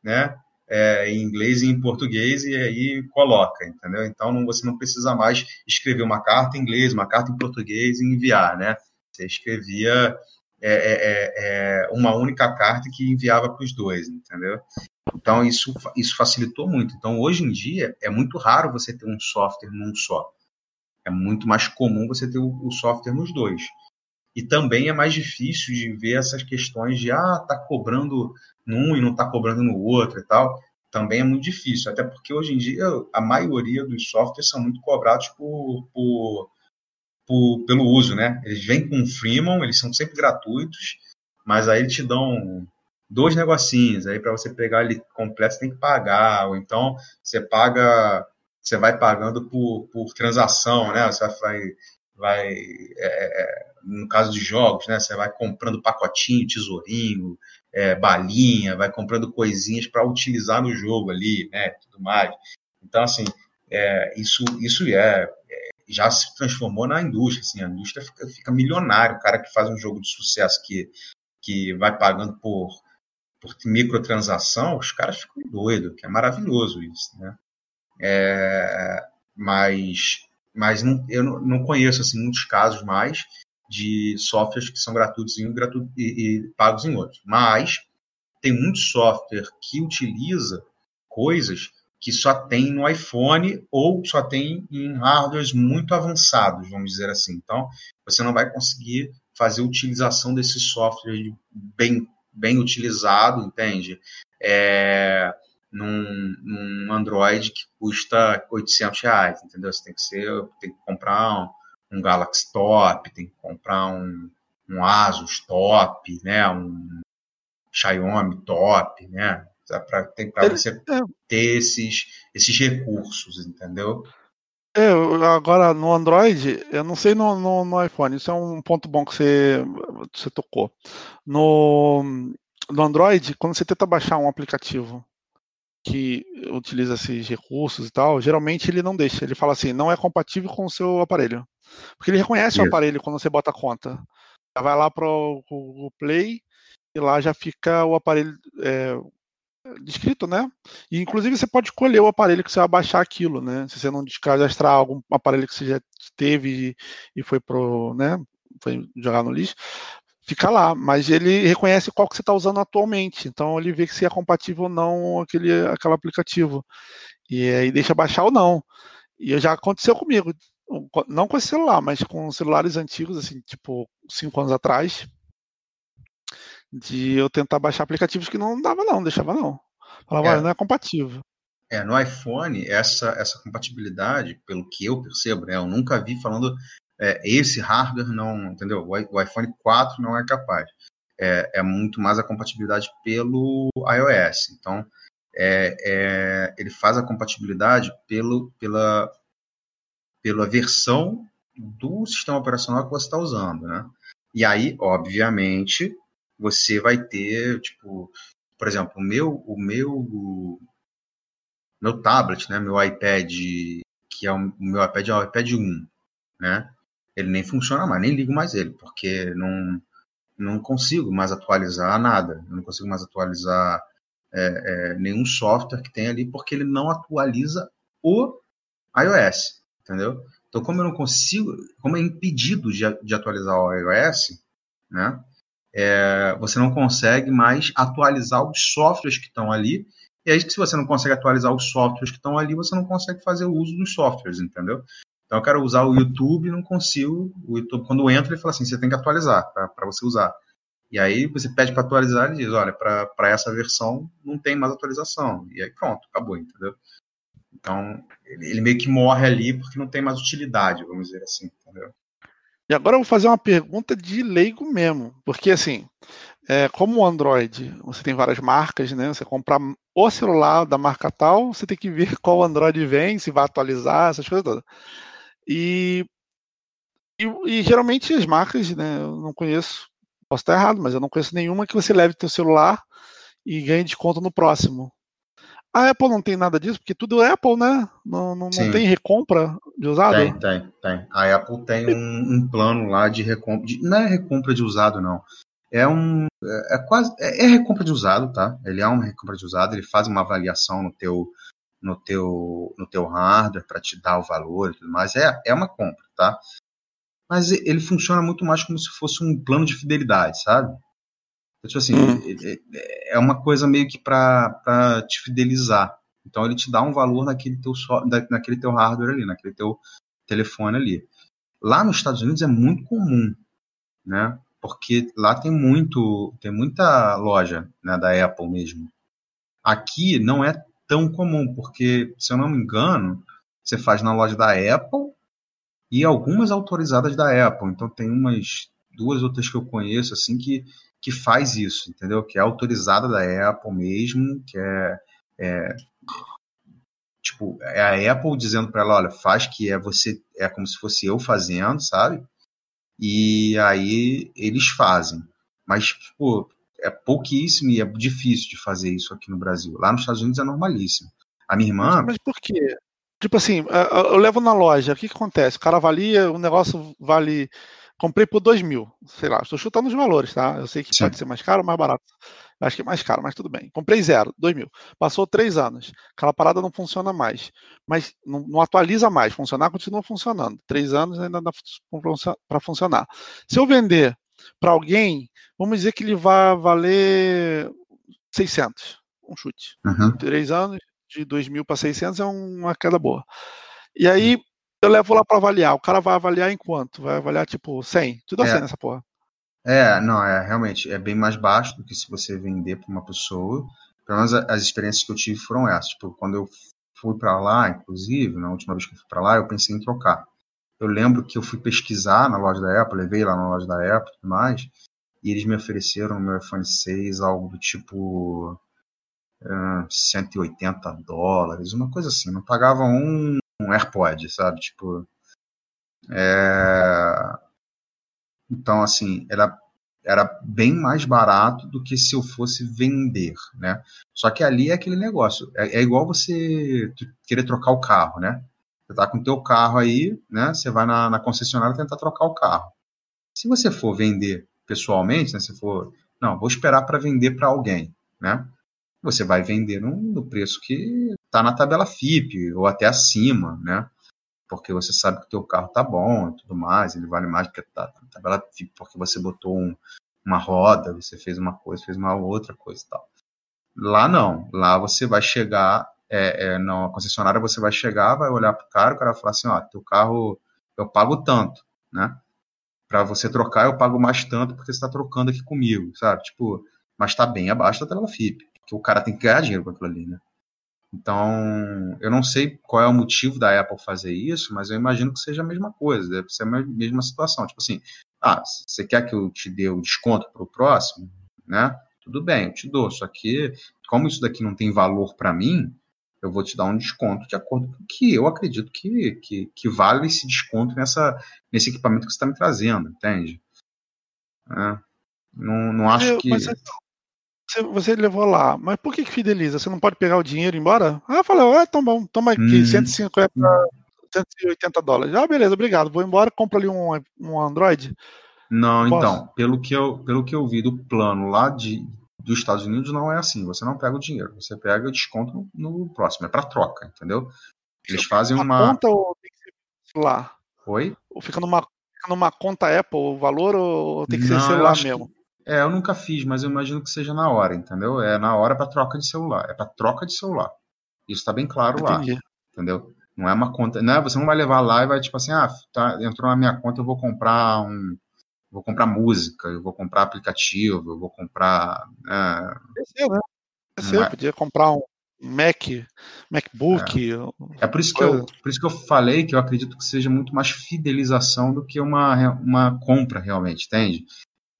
né? É, em inglês e em português e aí coloca, entendeu? Então não, você não precisa mais escrever uma carta em inglês, uma carta em português e enviar, né? Você escrevia é, é, é uma única carta que enviava para os dois, entendeu? Então isso, isso facilitou muito. Então hoje em dia é muito raro você ter um software num só. É muito mais comum você ter o, o software nos dois. E também é mais difícil de ver essas questões de ah, tá cobrando num e não tá cobrando no outro e tal. Também é muito difícil, até porque hoje em dia a maioria dos softwares são muito cobrados por, por, por pelo uso, né? Eles vêm com o Freemium, eles são sempre gratuitos, mas aí eles te dão dois negocinhos, aí para você pegar ele completo você tem que pagar, ou então você paga você vai pagando por, por transação, né? Você vai, vai é, é, no caso de jogos, né? Você vai comprando pacotinho, tesourinho, é, balinha, vai comprando coisinhas para utilizar no jogo ali, né? Tudo mais. Então, assim, é, isso, isso é, é, já se transformou na indústria. Assim, a indústria fica, fica milionária. O cara que faz um jogo de sucesso que, que vai pagando por, por microtransação, os caras ficam doidos, que é maravilhoso isso, né? É, mas mas não, eu não conheço assim, muitos casos mais de softwares que são gratuitos em um gratu e, e pagos em outro. Mas tem muito software que utiliza coisas que só tem no iPhone ou só tem em hardwares muito avançados, vamos dizer assim. Então, você não vai conseguir fazer utilização desse software bem, bem utilizado, entende? É, num, num Android que custa 800 reais, entendeu? Você tem que ser, tem que comprar um, um Galaxy Top, tem que comprar um, um Asus Top, né? Um Xiaomi Top, né? Para você é. ter esses, esses recursos, entendeu? É, agora no Android, eu não sei no, no, no, iPhone, isso é um ponto bom que você, você tocou. No, no Android, quando você tenta baixar um aplicativo que utiliza esses recursos e tal, geralmente ele não deixa. Ele fala assim, não é compatível com o seu aparelho. Porque ele reconhece o aparelho quando você bota a conta. Vai lá para o Play e lá já fica o aparelho é, descrito, né? E inclusive você pode escolher o aparelho que você vai baixar aquilo, né? Se você não descadastrar algum aparelho que você já teve e foi pro, né? Foi jogar no lixo, fica lá, mas ele reconhece qual que você está usando atualmente. Então ele vê se é compatível ou não aquele, aquele aplicativo. E aí deixa baixar ou não. E já aconteceu comigo. Não com esse celular, mas com celulares antigos, assim, tipo, cinco anos atrás. De eu tentar baixar aplicativos que não dava, não, deixava não. Falava, é. não é compatível. É, no iPhone, essa, essa compatibilidade, pelo que eu percebo, né, eu nunca vi falando é, esse hardware não, entendeu? O iPhone 4 não é capaz. É, é muito mais a compatibilidade pelo iOS. Então, é, é, ele faz a compatibilidade pelo, pela, pela versão do sistema operacional que você está usando, né? E aí, obviamente, você vai ter, tipo, por exemplo, o meu, o meu, meu tablet, né, meu iPad, que é o, o meu iPad é o iPad 1, né? Ele nem funciona mais, nem ligo mais ele, porque não, não consigo mais atualizar nada, eu não consigo mais atualizar é, é, nenhum software que tem ali, porque ele não atualiza o iOS, entendeu? Então, como eu não consigo, como é impedido de, de atualizar o iOS, né, é, você não consegue mais atualizar os softwares que estão ali, e aí, se você não consegue atualizar os softwares que estão ali, você não consegue fazer o uso dos softwares, entendeu? Então eu quero usar o YouTube não consigo. O YouTube, quando entra, ele fala assim: você tem que atualizar para você usar. E aí você pede para atualizar e diz: olha, para essa versão não tem mais atualização. E aí pronto, acabou, entendeu? Então ele, ele meio que morre ali porque não tem mais utilidade, vamos dizer assim, entendeu? E agora eu vou fazer uma pergunta de leigo mesmo, porque assim, é, como o Android, você tem várias marcas, né? Você comprar o celular da marca tal, você tem que ver qual Android vem, se vai atualizar, essas coisas todas. E, e, e, geralmente as marcas, né, eu não conheço, posso estar errado, mas eu não conheço nenhuma que você leve teu celular e ganhe desconto no próximo. A Apple não tem nada disso, porque tudo é Apple, né? Não, não, não tem recompra de usado? Tem, tem, tem. A Apple tem um, um plano lá de recompra. De, não é recompra de usado, não. É um. É, é quase. É, é, recompra de usado, tá? Ele é uma recompra de usado, ele faz uma avaliação no teu, no teu, no teu hardware para te dar o valor e tudo mais. É, é uma compra, tá? Mas ele funciona muito mais como se fosse um plano de fidelidade, sabe? Tipo assim, hum. é uma coisa meio que para te fidelizar. Então ele te dá um valor naquele teu, naquele teu hardware ali, naquele teu telefone ali. Lá nos Estados Unidos é muito comum, né? Porque lá tem muito, tem muita loja, né, da Apple mesmo. Aqui não é tão comum, porque se eu não me engano, você faz na loja da Apple e algumas autorizadas da Apple. Então tem umas duas outras que eu conheço assim que que faz isso, entendeu? Que é autorizada da Apple mesmo, que é, é tipo, é a Apple dizendo para ela, olha, faz que é você, é como se fosse eu fazendo, sabe? E aí eles fazem. Mas, tipo, é pouquíssimo e é difícil de fazer isso aqui no Brasil. Lá nos Estados Unidos é normalíssimo. A minha irmã. Mas, mas por quê? Tipo assim, eu levo na loja, o que, que acontece? O cara avalia, o negócio vale Comprei por 2 mil, sei lá, estou chutando os valores, tá? Eu sei que Sim. pode ser mais caro ou mais barato. Acho que é mais caro, mas tudo bem. Comprei zero, 2 mil. Passou três anos. Aquela parada não funciona mais. Mas não, não atualiza mais. Funcionar continua funcionando. Três anos ainda dá para funcionar. Se eu vender para alguém, vamos dizer que ele vai valer 600. Um chute. Uhum. Três anos, de 2 mil para 600 é uma queda boa. E aí, eu levo lá para avaliar. O cara vai avaliar em quanto? Vai avaliar tipo 100. Tudo é. 100 nessa porra. É, não, é realmente é bem mais baixo do que se você vender para uma pessoa. Pelo menos as experiências que eu tive foram essas. Tipo, quando eu fui para lá, inclusive, na última vez que eu fui para lá, eu pensei em trocar. Eu lembro que eu fui pesquisar na loja da Apple, levei lá na loja da Apple e tudo mais, e eles me ofereceram meu iPhone 6 algo do tipo uh, 180 dólares, uma coisa assim. Não pagava um um AirPod, sabe? Tipo. É... Então, assim, era, era bem mais barato do que se eu fosse vender, né? Só que ali é aquele negócio. É, é igual você querer trocar o carro, né? Você tá com o teu carro aí, né? Você vai na, na concessionária tentar trocar o carro. Se você for vender pessoalmente, né? Se for, não, vou esperar para vender para alguém, né? Você vai vender no, no preço que está na tabela FIP ou até acima, né? Porque você sabe que o teu carro tá bom e tudo mais, ele vale mais do que tá na tabela FIP, porque você botou um, uma roda, você fez uma coisa, fez uma outra coisa e tal. Lá não, lá você vai chegar, é, é, na concessionária você vai chegar, vai olhar pro cara, o cara vai falar assim, ó, teu carro eu pago tanto, né? Para você trocar eu pago mais tanto porque você está trocando aqui comigo, sabe? Tipo, mas tá bem abaixo da tabela FIP, porque o cara tem que ganhar dinheiro com aquilo ali, né? Então, eu não sei qual é o motivo da Apple fazer isso, mas eu imagino que seja a mesma coisa, deve ser a mesma situação. Tipo assim, ah, você quer que eu te dê o desconto para o próximo, né? Tudo bem, eu te dou. Só que, como isso daqui não tem valor para mim, eu vou te dar um desconto de acordo com o que eu acredito que, que, que vale esse desconto nessa, nesse equipamento que você está me trazendo, entende? É, não, não acho que. Mas, você, você levou lá, mas por que, que fideliza? Você não pode pegar o dinheiro e ir embora? Ah, eu falei, ah, tão bom, toma aqui, hum. 150, 180 dólares. Ah, beleza, obrigado, vou embora, compra ali um, um Android. Não, Posso? então, pelo que, eu, pelo que eu vi do plano lá de, dos Estados Unidos, não é assim. Você não pega o dinheiro, você pega o desconto no, próximo, é para troca, entendeu? Eles fazem uma. Conta ou tem que ser lá? Oi? Ou fica numa, fica numa conta Apple o valor ou tem que ser não, celular mesmo? Que é, eu nunca fiz, mas eu imagino que seja na hora, entendeu? É na hora para troca de celular. É para troca de celular. Isso está bem claro Entendi. lá. Entendeu? Não é uma conta. Não é, você não vai levar lá e vai tipo assim, ah, tá, entrou na minha conta, eu vou comprar um. Vou comprar música, eu vou comprar aplicativo, eu vou comprar. É, PC, né? PC, é. podia comprar um Mac, MacBook. É, é por, isso que eu, por isso que eu falei que eu acredito que seja muito mais fidelização do que uma, uma compra realmente, entende?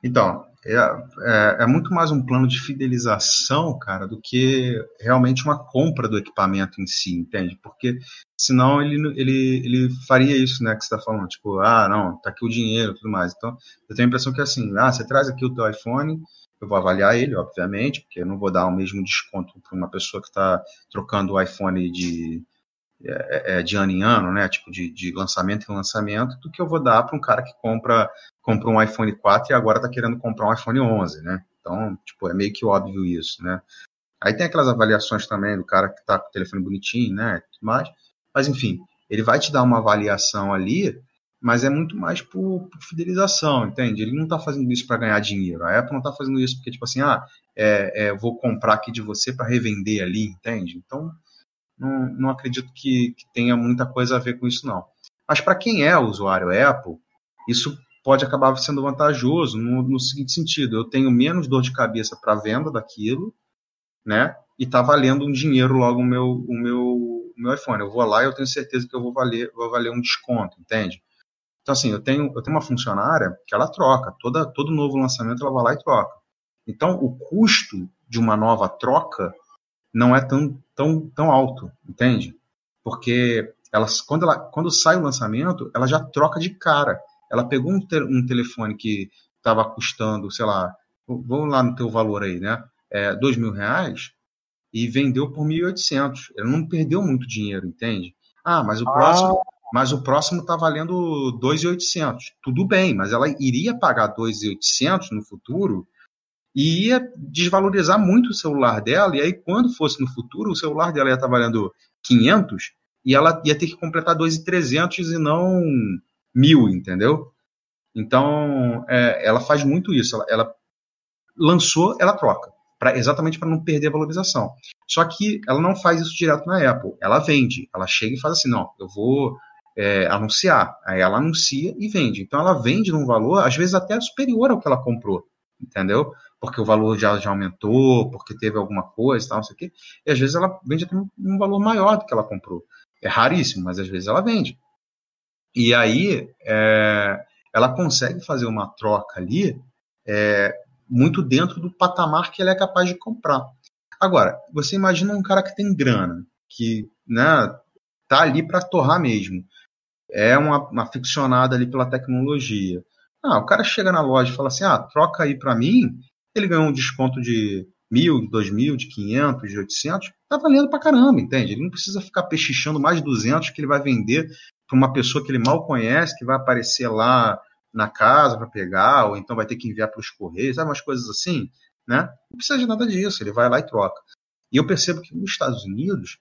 Então, é, é, é, muito mais um plano de fidelização, cara, do que realmente uma compra do equipamento em si, entende? Porque senão ele, ele, ele faria isso, né, que você está falando, tipo, ah, não, tá aqui o dinheiro tudo mais. Então, eu tenho a impressão que é assim, ah, você traz aqui o teu iPhone, eu vou avaliar ele, obviamente, porque eu não vou dar o mesmo desconto para uma pessoa que está trocando o iPhone de, é, é, de ano em ano, né, tipo de, de lançamento em lançamento, do que eu vou dar para um cara que compra comprou um iPhone 4 e agora está querendo comprar um iPhone 11, né? Então, tipo, é meio que óbvio isso, né? Aí tem aquelas avaliações também do cara que está com o telefone bonitinho, né? Mas, mas enfim, ele vai te dar uma avaliação ali, mas é muito mais por, por fidelização, entende? Ele não está fazendo isso para ganhar dinheiro. A Apple não está fazendo isso porque, tipo assim, ah, é, é, vou comprar aqui de você para revender ali, entende? Então, não, não acredito que, que tenha muita coisa a ver com isso, não. Mas para quem é usuário Apple, isso pode acabar sendo vantajoso no, no seguinte sentido: eu tenho menos dor de cabeça para a venda daquilo, né? E tá valendo um dinheiro logo o meu, o meu, o meu iPhone. Eu vou lá e eu tenho certeza que eu vou valer, vou valer um desconto, entende? Então, assim, eu tenho, eu tenho uma funcionária que ela troca, toda, todo novo lançamento ela vai lá e troca. Então, o custo de uma nova troca não é tão, tão, tão alto, entende? Porque elas, quando, ela, quando sai o lançamento, ela já troca de cara. Ela pegou um, te, um telefone que estava custando, sei lá, vamos lá no teu valor aí, né? É, dois mil reais e vendeu por 1.800. Ela não perdeu muito dinheiro, entende? Ah, mas o próximo, ah. mas o próximo está valendo 2.800. Tudo bem, mas ela iria pagar 2.800 no futuro e ia desvalorizar muito o celular dela, e aí quando fosse no futuro, o celular dela ia estar valendo 500 e ela ia ter que completar 2.300 e não mil, entendeu? Então, é, ela faz muito isso, ela, ela lançou, ela troca, pra, exatamente para não perder a valorização. Só que ela não faz isso direto na Apple, ela vende, ela chega e faz assim, não, eu vou é, anunciar, aí ela anuncia e vende. Então ela vende num valor, às vezes até superior ao que ela comprou, entendeu? Porque o valor já, já aumentou, porque teve alguma coisa, tal, não sei o quê. E às vezes ela vende até um, um valor maior do que ela comprou. É raríssimo, mas às vezes ela vende. E aí é, ela consegue fazer uma troca ali é, muito dentro do patamar que ela é capaz de comprar. Agora, você imagina um cara que tem grana, que né, tá ali para torrar mesmo, é uma, uma aficionada ali pela tecnologia. Ah, o cara chega na loja e fala assim: ah, troca aí para mim ele ganhou um desconto de mil, de dois mil, de quinhentos, de oitocentos, tá valendo pra caramba, entende? Ele não precisa ficar pechichando mais de duzentos que ele vai vender para uma pessoa que ele mal conhece, que vai aparecer lá na casa para pegar, ou então vai ter que enviar para os correios, sabe umas coisas assim, né? Não precisa de nada disso, ele vai lá e troca. E eu percebo que nos Estados Unidos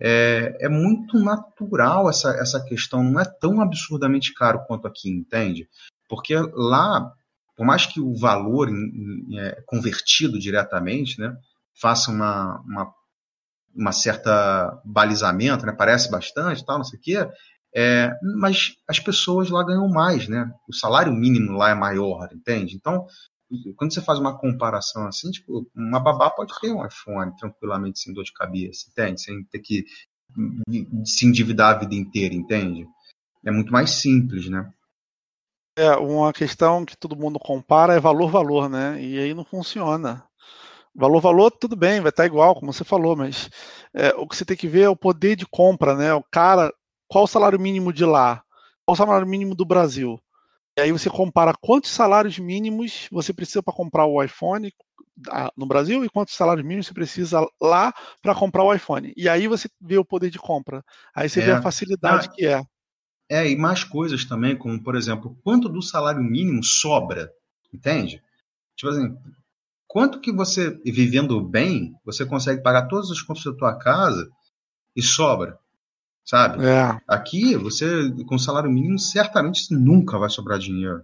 é, é muito natural essa, essa questão, não é tão absurdamente caro quanto aqui, entende? Porque lá por mais que o valor em, em, é, convertido diretamente né, faça uma, uma, uma, certa balizamento, né, parece bastante, tal, não sei o quê, é, mas as pessoas lá ganham mais, né? O salário mínimo lá é maior, entende? Então, quando você faz uma comparação assim, tipo, uma babá pode ter um iPhone tranquilamente sem dor de cabeça, entende? Sem ter que se endividar a vida inteira, entende? É muito mais simples, né? É, uma questão que todo mundo compara é valor-valor, né? E aí não funciona. Valor-valor, tudo bem, vai estar igual, como você falou, mas é, o que você tem que ver é o poder de compra, né? O cara, qual o salário mínimo de lá? Qual o salário mínimo do Brasil? E aí você compara quantos salários mínimos você precisa para comprar o iPhone no Brasil e quantos salários mínimos você precisa lá para comprar o iPhone. E aí você vê o poder de compra. Aí você é. vê a facilidade que é. É, e mais coisas também, como, por exemplo, quanto do salário mínimo sobra, entende? Tipo assim, quanto que você, vivendo bem, você consegue pagar todas as contas da tua casa e sobra, sabe? É. Aqui, você, com salário mínimo, certamente nunca vai sobrar dinheiro.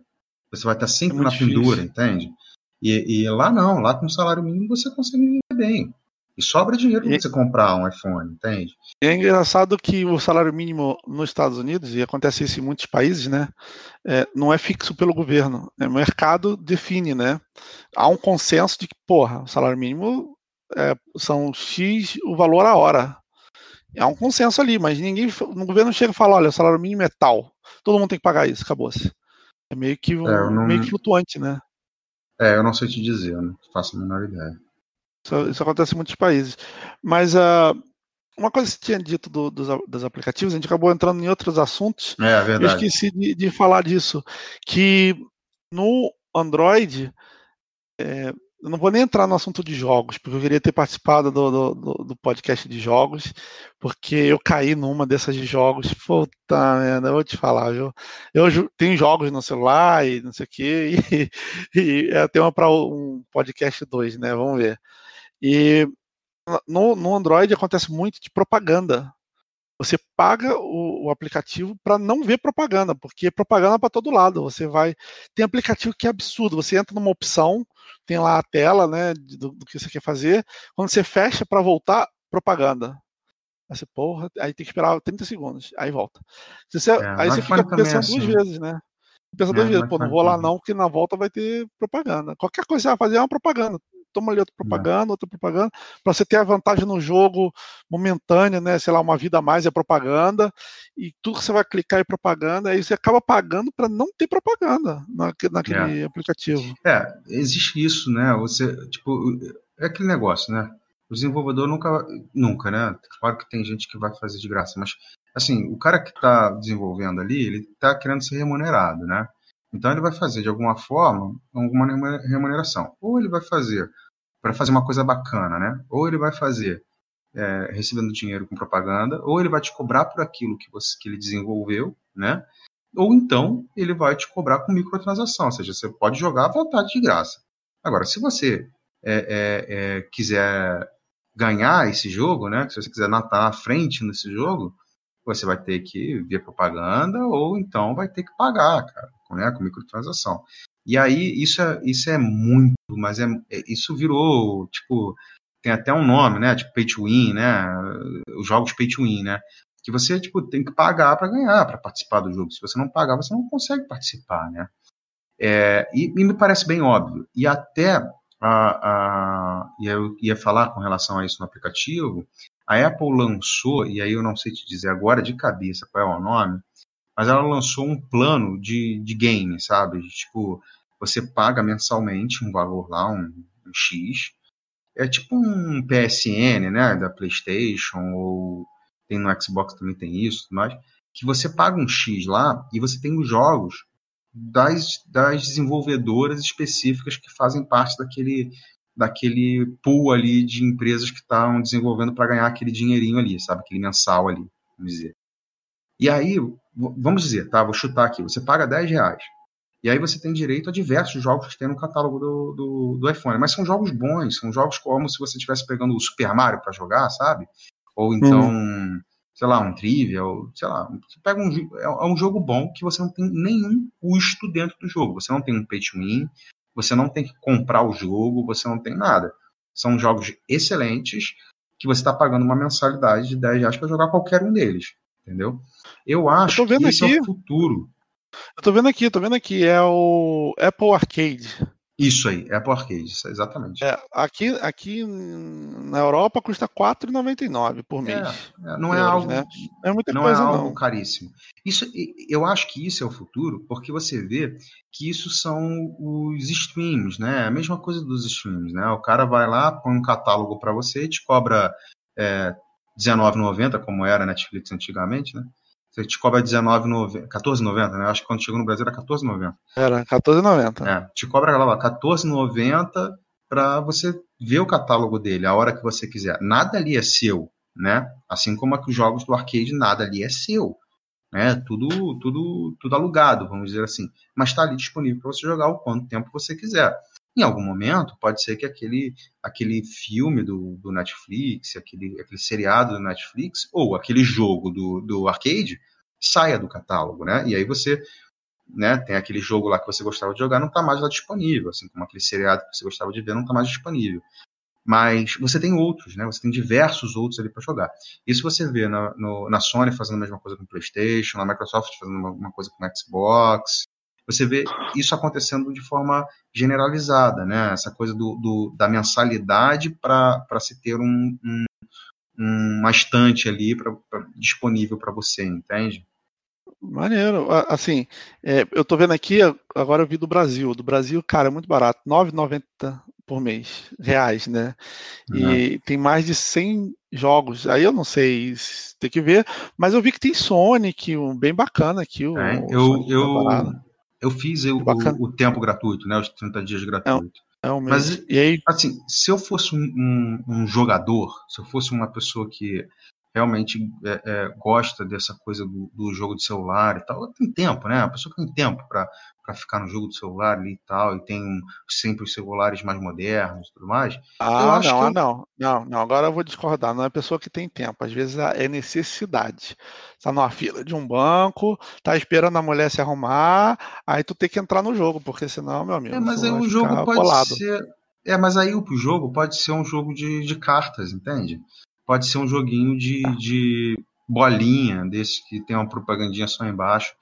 Você vai estar sempre é na difícil. pendura, entende? E, e, lá não, lá com salário mínimo você consegue viver bem. E sobra dinheiro para você comprar um iPhone, entende? É engraçado que o salário mínimo nos Estados Unidos, e acontece isso em muitos países, né? É, não é fixo pelo governo. Né, o mercado define, né? Há um consenso de que, porra, o salário mínimo é, são X o valor a hora. Há um consenso ali, mas ninguém no governo chega e fala, olha, o salário mínimo é tal. Todo mundo tem que pagar isso, acabou-se. É meio que, um, é, não... meio que flutuante, né? É, eu não sei te dizer, eu não faço a menor ideia. Isso, isso acontece em muitos países. Mas uh, uma coisa que você tinha dito do, dos, dos, aplicativos, a gente acabou entrando em outros assuntos. É, é verdade. Eu esqueci de, de falar disso. Que no Android, é, eu não vou nem entrar no assunto de jogos, porque eu queria ter participado do, do, do podcast de jogos, porque eu caí numa dessas de jogos. Puta merda, eu vou te falar, viu? Eu tenho jogos no celular e não sei o quê, e, e é tema para um podcast 2, né? Vamos ver. E no, no Android acontece muito de propaganda você paga o, o aplicativo para não ver propaganda, porque propaganda para todo lado. Você vai. Tem aplicativo que é absurdo. Você entra numa opção, tem lá a tela né, do, do que você quer fazer. Quando você fecha para voltar, propaganda. Aí você, porra, aí tem que esperar 30 segundos, aí volta. Você, é, aí você fica pensando é assim. duas vezes, né? Pensa duas é, vezes, pô, não vou lá não, porque na volta vai ter propaganda. Qualquer coisa que você vai fazer é uma propaganda toma ali outra propaganda, outra propaganda, para você ter a vantagem no jogo momentânea, né? Sei lá, uma vida a mais é propaganda, e tudo que você vai clicar é propaganda, aí você acaba pagando para não ter propaganda naquele é. aplicativo. É, existe isso, né? Você, tipo, é aquele negócio, né? O desenvolvedor nunca, nunca, né? Claro que tem gente que vai fazer de graça, mas assim, o cara que está desenvolvendo ali, ele está querendo ser remunerado, né? Então ele vai fazer de alguma forma alguma remuneração. Ou ele vai fazer para fazer uma coisa bacana, né? Ou ele vai fazer é, recebendo dinheiro com propaganda, ou ele vai te cobrar por aquilo que, você, que ele desenvolveu, né? Ou então ele vai te cobrar com microtransação, ou seja, você pode jogar à vontade de graça. Agora, se você é, é, é quiser ganhar esse jogo, né? Se você quiser estar na frente nesse jogo, você vai ter que ver propaganda ou então vai ter que pagar, cara né, com microtransação. E aí isso é, isso é muito, mas é, é, isso virou, tipo, tem até um nome, né, tipo pay to win, né, os jogos pay to win, né, que você, tipo, tem que pagar para ganhar, para participar do jogo. Se você não pagar, você não consegue participar, né. É, e, e, me parece bem óbvio. E até, a, a, e eu ia falar com relação a isso no aplicativo, a Apple lançou, e aí eu não sei te dizer agora de cabeça qual é o nome, mas ela lançou um plano de, de game, sabe? Tipo, você paga mensalmente um valor lá, um, um X. É tipo um PSN, né? Da PlayStation, ou tem no Xbox também tem isso, mas que você paga um X lá e você tem os jogos das, das desenvolvedoras específicas que fazem parte daquele daquele pool ali de empresas que estão desenvolvendo para ganhar aquele dinheirinho ali, sabe? Aquele mensal ali, vamos dizer. E aí, vamos dizer, tá? Vou chutar aqui. Você paga 10 reais. E aí você tem direito a diversos jogos que tem no catálogo do, do, do iPhone. Mas são jogos bons, são jogos como se você estivesse pegando o Super Mario para jogar, sabe? Ou então, uhum. sei lá, um Trivia, ou sei lá. Você pega um, é, é um jogo bom que você não tem nenhum custo dentro do jogo. Você não tem um pay to win, você não tem que comprar o jogo, você não tem nada. São jogos excelentes que você está pagando uma mensalidade de 10 reais para jogar qualquer um deles entendeu? Eu acho eu que esse aqui, é o futuro. Eu tô vendo aqui, tô vendo aqui, é o Apple Arcade. Isso aí, Apple Arcade, exatamente. É, aqui, aqui na Europa custa R$ 4,99 por mês. É, é, não é algo, né? é muita não é coisa, é algo não. caríssimo. Isso, eu acho que isso é o futuro, porque você vê que isso são os streams, né? A mesma coisa dos streams, né? O cara vai lá, põe um catálogo para você, te cobra é, 19,90, como era a Netflix antigamente, né? Você te cobra 19,90, 14,90, né? Acho que quando chegou no Brasil era 14,90. Era 14,90. É, te cobra lá 14,90 para você ver o catálogo dele a hora que você quiser. Nada ali é seu, né? Assim como os jogos do arcade, nada ali é seu. Né? Tudo, tudo, tudo alugado, vamos dizer assim. Mas está ali disponível para você jogar o quanto tempo você quiser em algum momento pode ser que aquele, aquele filme do, do Netflix, aquele, aquele seriado do Netflix, ou aquele jogo do, do arcade saia do catálogo, né? E aí você né, tem aquele jogo lá que você gostava de jogar, não está mais lá disponível, assim como aquele seriado que você gostava de ver não está mais disponível. Mas você tem outros, né? Você tem diversos outros ali para jogar. Isso você vê na, no, na Sony fazendo a mesma coisa com o PlayStation, na Microsoft fazendo uma, uma coisa com o Xbox, você vê isso acontecendo de forma generalizada, né? Essa coisa do, do da mensalidade para se ter um, um, uma estante ali pra, pra disponível para você, entende? Maneiro. Assim, é, eu tô vendo aqui, agora eu vi do Brasil. Do Brasil, cara, é muito barato. R$ 9,90 por mês, reais, né? E uhum. tem mais de 100 jogos. Aí eu não sei, tem que ver. Mas eu vi que tem Sonic, um bem bacana aqui. O, é, eu, eu, eu fiz o, o, o, tempo gratuito, né? Os 30 dias gratuitos. Realmente. Mas, e aí... assim, se eu fosse um, um, um jogador, se eu fosse uma pessoa que realmente é, é, gosta dessa coisa do, do, jogo de celular e tal, tem tempo, né? A pessoa tem tempo para ficar no jogo de celular ali e tal, e tem sempre os celulares mais modernos e tudo mais. Ah, não, ah, não, não, não, agora eu vou discordar, não é pessoa que tem tempo, às vezes é necessidade. Está numa fila de um banco, tá esperando a mulher se arrumar, aí tu tem que entrar no jogo, porque senão, meu amigo, é, mas aí o jogo pode bolado. ser é, mas aí o jogo pode ser um jogo de, de cartas, entende? pode ser um joguinho de, de bolinha, desse que tem uma propagandinha só embaixo.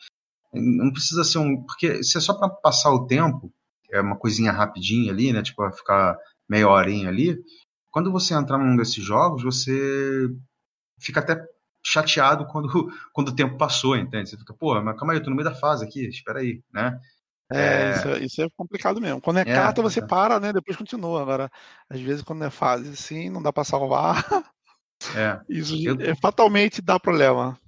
Não precisa ser um. Porque se é só para passar o tempo, é uma coisinha rapidinha ali, né? Tipo, ficar meia horinha ali. Quando você entrar num desses jogos, você fica até chateado quando, quando o tempo passou, entende? Você fica, pô, mas calma aí, eu tô no meio da fase aqui, espera aí, né? É, é... Isso, é, isso, é complicado mesmo. Quando é, é carta, você é. para, né? Depois continua. Agora, às vezes, quando é fase assim, não dá para salvar. É. Isso eu... é, fatalmente dá problema.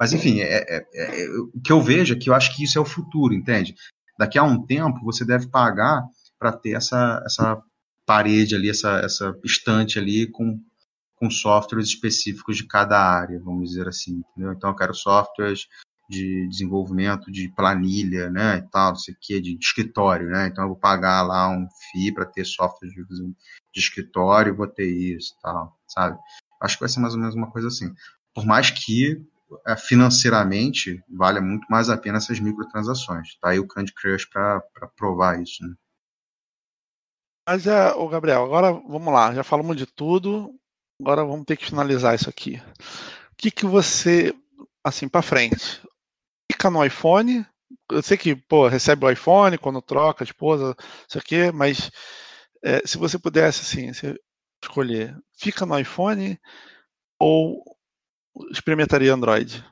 Mas enfim, é, é, é, o que eu vejo é que eu acho que isso é o futuro, entende? Daqui a um tempo você deve pagar para ter essa, essa parede ali, essa, essa estante ali com, com softwares específicos de cada área, vamos dizer assim. Entendeu? Então eu quero softwares de desenvolvimento de planilha, né, e tal, não sei o que, de escritório, né, então eu vou pagar lá um FII para ter software de, de escritório, vou ter isso, tal, sabe? Acho que vai ser mais ou menos uma coisa assim. Por mais que é, financeiramente valha muito mais a pena essas microtransações. Tá aí o Candy Crush para provar isso. Né? Mas é, Gabriel, agora vamos lá, já falamos de tudo, agora vamos ter que finalizar isso aqui. O que, que você, assim, para frente, fica no iPhone? Eu sei que, pô, recebe o iPhone quando troca a esposa, isso aqui, mas é, se você pudesse, assim, escolher, fica no iPhone ou experimentaria Android?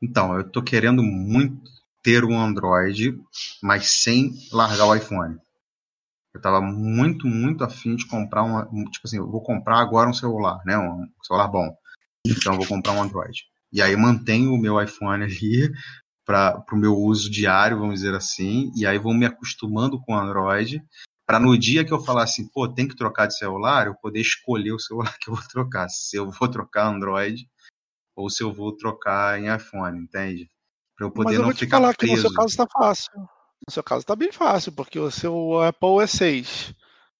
Então, eu estou querendo muito ter um Android, mas sem largar o iPhone. Eu estava muito, muito afim de comprar um, tipo assim, eu vou comprar agora um celular, né, um celular bom. Então eu vou comprar um Android. E aí mantenho o meu iPhone ali para o meu uso diário, vamos dizer assim, e aí vou me acostumando com o Android para no dia que eu falar assim, pô, tem que trocar de celular, eu poder escolher o celular que eu vou trocar, se eu vou trocar Android ou se eu vou trocar em iPhone, entende? Para eu poder Mas eu não vou te ficar falar preso. que no seu caso está fácil. No seu caso está bem fácil, porque o seu Apple é 6.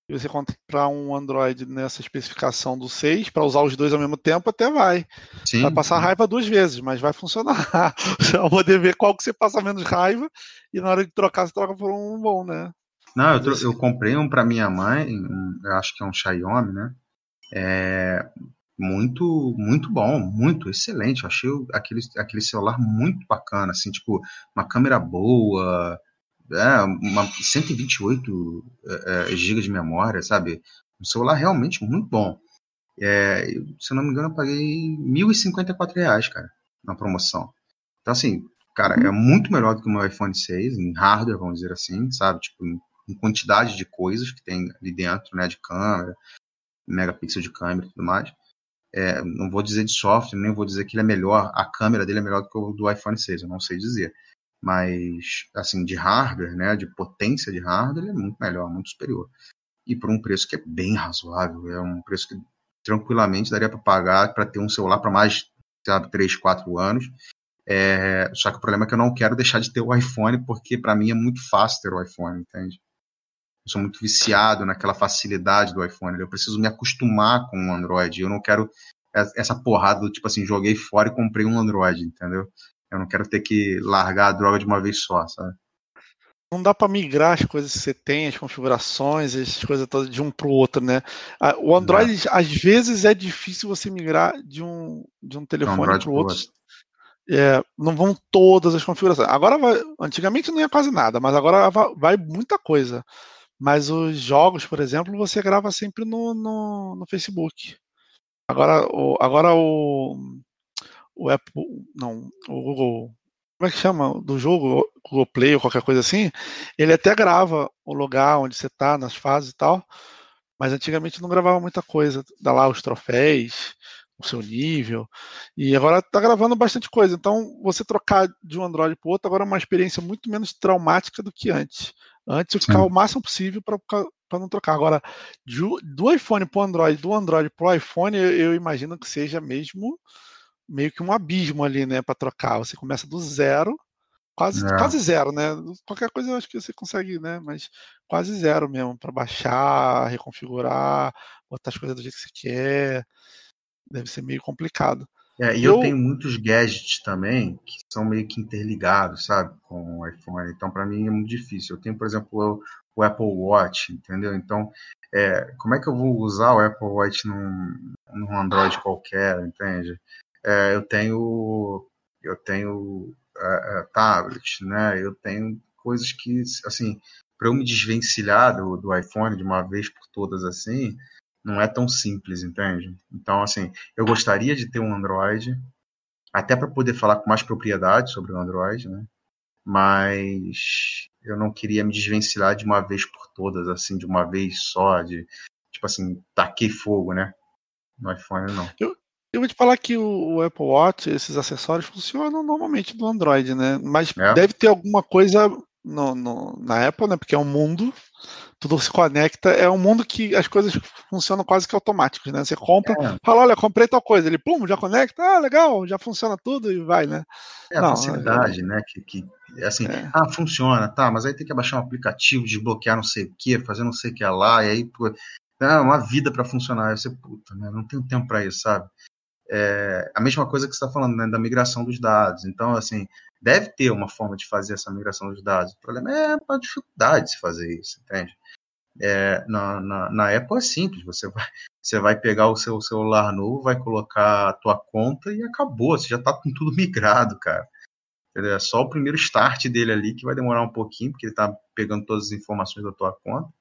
E você comprar um Android nessa especificação do 6 para usar os dois ao mesmo tempo, até vai. Sim. Vai passar raiva duas vezes, mas vai funcionar. Você vai poder ver qual que você passa menos raiva e na hora de trocar, você troca por um bom, né? Não, eu, eu comprei um para minha mãe, um, eu acho que é um Xiaomi, né? É muito, muito bom, muito excelente. Eu achei aquele, aquele celular muito bacana, assim, tipo, uma câmera boa, é, uma 128 é, é GB de memória, sabe? Um celular realmente muito bom. É, se eu não me engano, eu paguei 1.054 reais, cara, na promoção. Então, assim, cara, é muito melhor do que o meu iPhone 6, em hardware, vamos dizer assim, sabe? Tipo, em quantidade de coisas que tem ali dentro, né, de câmera, megapixel de câmera e tudo mais. É, não vou dizer de software, nem vou dizer que ele é melhor, a câmera dele é melhor do que o do iPhone 6, eu não sei dizer. Mas, assim, de hardware, né, de potência de hardware, ele é muito melhor, muito superior. E por um preço que é bem razoável, é um preço que tranquilamente daria para pagar para ter um celular para mais, sabe, 3, 4 anos. É, só que o problema é que eu não quero deixar de ter o iPhone, porque para mim é muito fácil ter o iPhone, entende? Eu sou muito viciado naquela facilidade do iPhone. Eu preciso me acostumar com o Android. Eu não quero essa porrada do tipo assim, joguei fora e comprei um Android, entendeu? Eu não quero ter que largar a droga de uma vez só, sabe? Não dá para migrar as coisas que você tem, as configurações, as coisas todas de um para o outro, né? O Android, não. às vezes, é difícil você migrar de um, de um telefone para o outro. outro. É, não vão todas as configurações. Agora, vai, antigamente não ia quase nada, mas agora vai, vai muita coisa. Mas os jogos, por exemplo, você grava sempre no, no, no Facebook. Agora, o, agora o, o Apple, não, o Google, como é que chama? Do jogo, Google Play ou qualquer coisa assim, ele até grava o lugar onde você está, nas fases e tal, mas antigamente não gravava muita coisa. Dá lá os troféus, o seu nível, e agora está gravando bastante coisa. Então, você trocar de um Android para outro agora é uma experiência muito menos traumática do que antes. Antes eu ficava Sim. o máximo possível para não trocar. Agora, do, do iPhone para o Android, do Android para o iPhone, eu, eu, imagino que seja mesmo meio que um abismo ali, né, para trocar. Você começa do zero, quase, é. quase zero, né? Qualquer coisa eu acho que você consegue, né? Mas quase zero mesmo, para baixar, reconfigurar, botar as coisas do jeito que você quer. Deve ser meio complicado. É, e eu, eu, tenho muitos gadgets também que são meio que interligados, sabe, com o iPhone. Então, para mim é muito difícil. Eu tenho, por exemplo, o, o Apple Watch, entendeu? Então, é, como é que eu vou usar o Apple Watch num, num Android qualquer, entende? É, eu tenho, eu tenho é, é tablet, né? Eu tenho coisas que, assim, para eu me desvencilhar do, do iPhone de uma vez por todas, assim, não é tão simples, entende? Então, assim, eu gostaria de ter um Android, até para poder falar com mais propriedade sobre o Android, né? Mas eu não queria me desvencilhar de uma vez por todas, assim, de uma vez só, de tipo assim, taquei fogo, né? No iPhone não. Eu, eu vou te falar que o, o, Apple Watch, esses acessórios funcionam normalmente no Android, né? Mas é. deve ter alguma coisa no, no, na Apple, né? Porque é um mundo tudo se conecta. É um mundo que as coisas funcionam quase que automáticos, né? Você compra, é. fala, olha, comprei tal coisa, ele pum, já conecta, ah, legal, já funciona tudo e vai, né? É a Não, facilidade, é... né? Que, que assim, é. ah, funciona, tá, mas aí tem que baixar um aplicativo, desbloquear não sei o que, fazer não sei o que lá, e aí pô, é uma vida para funcionar. Aí você, puta, né? Não tenho tempo para isso, sabe? É, a mesma coisa que você está falando, né, da migração dos dados. Então, assim, deve ter uma forma de fazer essa migração dos dados. O problema é a dificuldade de se fazer isso, entende? É, na, na, na, Apple é simples, você vai, você vai pegar o seu celular novo, vai colocar a tua conta e acabou, você já está com tudo migrado, cara. É só o primeiro start dele ali que vai demorar um pouquinho, porque ele está pegando todas as informações da tua conta,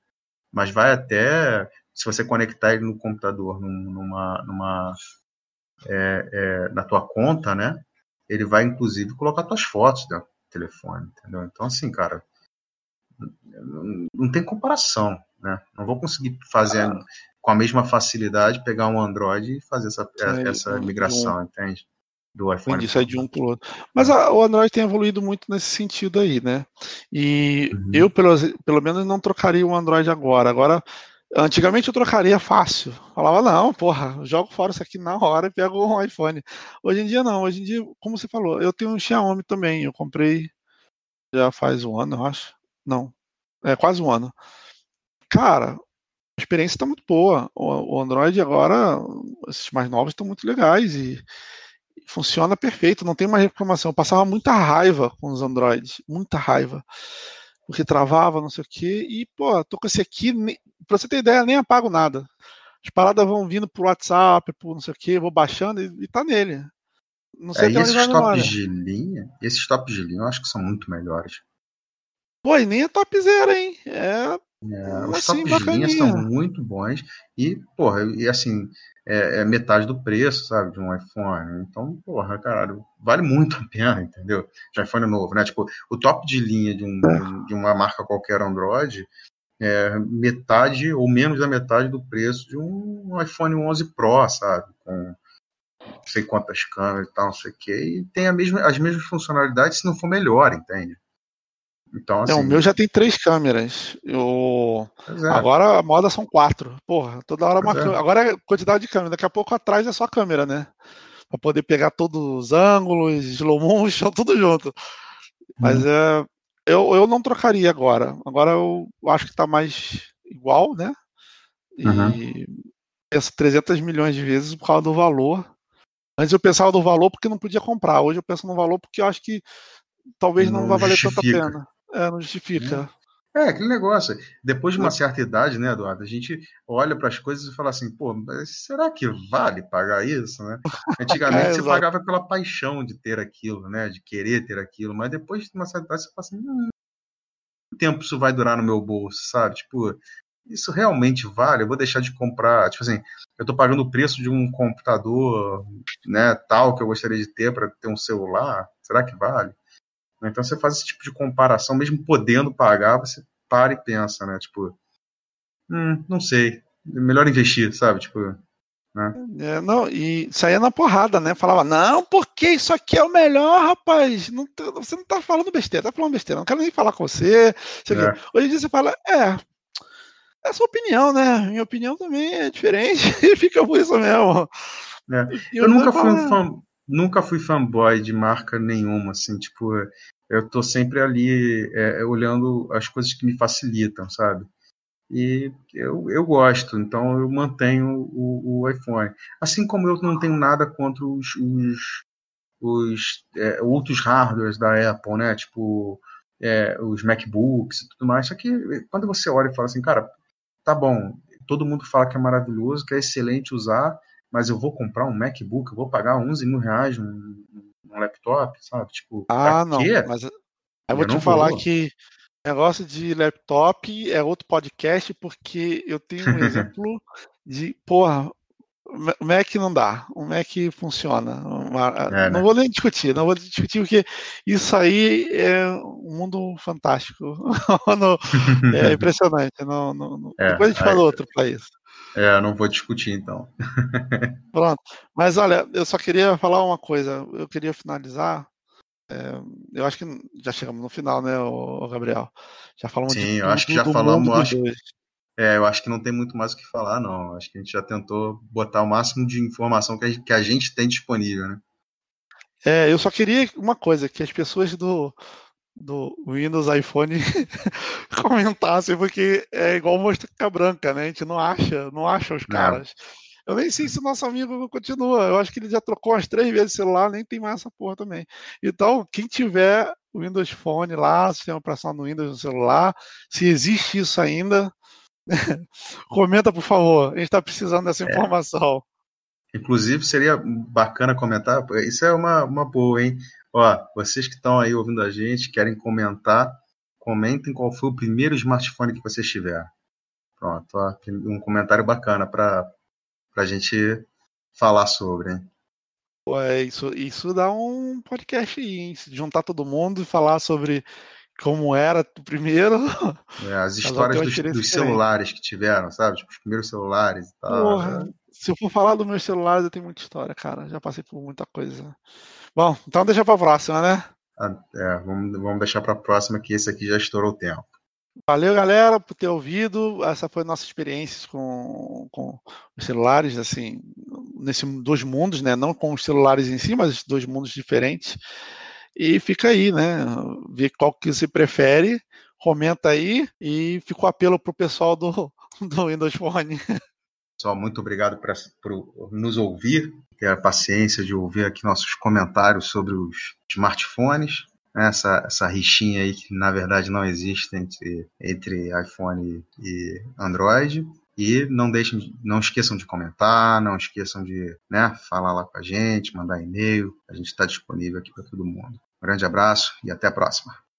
mas vai até, se você conectar ele no computador, numa, numa é, é, na tua conta, né? Ele vai, inclusive, colocar tuas fotos do telefone, entendeu? Então, assim, cara, não tem comparação, né? Não vou conseguir fazer ah. com a mesma facilidade pegar um Android e fazer essa, é, essa migração, um, entende? Do iPhone. Entendi, sai de um para o outro. Mas a, o Android tem evoluído muito nesse sentido aí, né? E uhum. eu, pelo, pelo menos, não trocaria o Android agora. Agora, Antigamente eu trocaria fácil. Falava, não, porra, jogo fora isso aqui na hora e pego um iPhone. Hoje em dia não, hoje em dia, como você falou, eu tenho um Xiaomi também. Eu comprei já faz um ano, eu acho. Não, é quase um ano. Cara, a experiência está muito boa. O, Android agora, esses mais novos estão muito legais e, funciona perfeito, não tem uma reclamação. Eu passava muita raiva com os Androids, muita raiva. Porque travava, não sei o quê. E, pô, tô com esse aqui, pra você ter ideia, nem apago nada. As paradas vão vindo pro WhatsApp, por não sei o quê, vou baixando e, e tá nele. Não sei é, esses tops de linha, esses tops de linha eu acho que são muito melhores. Pô, e nem é topzera, hein? É. é os assim, tops de linha são muito bons. E, porra, e assim, é, é, metade do preço, sabe, de um iPhone. Então, porra, caralho, vale muito a pena, entendeu? De iPhone novo, né? Tipo, o top de linha de, um, de uma marca qualquer Android é metade ou menos da metade do preço de um iPhone 11 Pro, sabe? Com não sei quantas câmeras e tal, não sei o quê. E tem a mesma, as mesmas funcionalidades, se não for melhor, entende? Então, assim... Não, o assim meu já tem três câmeras. Eu... É. Agora a moda são quatro. Porra, toda hora uma é. Agora é quantidade de câmera. Daqui a pouco atrás é só câmera, né? Pra poder pegar todos os ângulos, slow motion, tudo junto. Mas hum. é. Eu, eu não trocaria agora. Agora eu acho que tá mais igual, né? E uhum. penso 300 milhões de vezes por causa do valor. Antes eu pensava no valor porque não podia comprar. Hoje eu penso no valor porque eu acho que talvez não, não vá valer tanta pena. É, não justifica. É, é, aquele negócio. Depois de uma certa idade, né, Eduardo, a gente olha para as coisas e fala assim, pô, será que vale pagar isso, né? Antigamente é, você pagava pela paixão de ter aquilo, né, de querer ter aquilo, mas depois de uma certa idade você fala assim, hum, quanto tempo isso vai durar no meu bolso, sabe? Tipo, isso realmente vale? Eu vou deixar de comprar, tipo assim, eu estou pagando o preço de um computador, né, tal que eu gostaria de ter para ter um celular, será que vale? Então você faz esse tipo de comparação, mesmo podendo pagar, você para e pensa, né? Tipo, hum, não sei, melhor investir, sabe? Tipo, né? É, não, e saía na porrada, né? Falava, não, porque isso aqui é o melhor, rapaz. Não, você não tá falando besteira, tá falando besteira, não quero nem falar com você. É. Hoje em dia você fala, é, é a sua opinião, né? Minha opinião também é diferente e fica por isso mesmo. É. Eu, eu nunca fui um fã, nunca fui fanboy de marca nenhuma, assim, tipo, eu tô sempre ali é, olhando as coisas que me facilitam, sabe? E eu, eu gosto, então eu mantenho o, o iPhone. Assim como eu não tenho nada contra os, os, os é, outros hardwares da Apple, né? Tipo, é, os MacBooks e tudo mais. Só que quando você olha e fala assim, cara, tá bom, todo mundo fala que é maravilhoso, que é excelente usar, mas eu vou comprar um MacBook, eu vou pagar 11 mil reais num laptop, sabe? Tipo, ah, não, quê? mas eu, eu vou te falar vou. que negócio de laptop é outro podcast, porque eu tenho um exemplo de, porra, o Mac não dá, o Mac funciona. É, não né? vou nem discutir, não vou discutir porque isso aí é um mundo fantástico. é impressionante. Não, não, é, depois a gente fala outro para isso. É, não vou discutir então. Pronto. Mas olha, eu só queria falar uma coisa. Eu queria finalizar. É, eu acho que já chegamos no final, né, Gabriel? Já falamos Sim, de, eu acho que já falamos. Acho, é, eu acho que não tem muito mais o que falar, não. Acho que a gente já tentou botar o máximo de informação que a gente, que a gente tem disponível, né? É, eu só queria uma coisa, que as pessoas do, do Windows iPhone comentassem, porque é igual mosca branca, né? A gente não acha, não acha os caras. Eu nem sei se o nosso amigo continua. Eu acho que ele já trocou umas três vezes o celular, nem tem mais essa porra também. Então, quem tiver o Windows Phone lá, sistema operacional no Windows no celular, se existe isso ainda, comenta, por favor. A gente está precisando dessa é. informação. Inclusive, seria bacana comentar. Isso é uma, uma boa, hein? Ó, vocês que estão aí ouvindo a gente, querem comentar, comentem qual foi o primeiro smartphone que vocês tiveram. Pronto, ó, um comentário bacana para a gente falar sobre, hein? É, isso, isso dá um podcast aí, hein? juntar todo mundo e falar sobre como era o primeiro. É, as histórias dos, dos celulares que tiveram, sabe? Tipo, os primeiros celulares e tal. Porra, né? Se eu for falar dos meus celulares, eu tenho muita história, cara. Já passei por muita coisa. Bom, então deixa pra próxima, né? Ah, é, vamos, vamos deixar pra próxima, que esse aqui já estourou o tempo. Valeu, galera, por ter ouvido. Essa foi a nossa experiência com, com os celulares, assim, nesses dois mundos, né? Não com os celulares em si, mas dois mundos diferentes. E fica aí, né? Ver qual que você prefere, comenta aí e fica o apelo pro pessoal do, do Windows Phone. Pessoal, muito obrigado por, por nos ouvir, ter a paciência de ouvir aqui nossos comentários sobre os smartphones, né? essa, essa rixinha aí que na verdade não existe entre, entre iPhone e Android. E não deixem, não esqueçam de comentar, não esqueçam de né, falar lá com a gente, mandar e-mail. A gente está disponível aqui para todo mundo. Um grande abraço e até a próxima.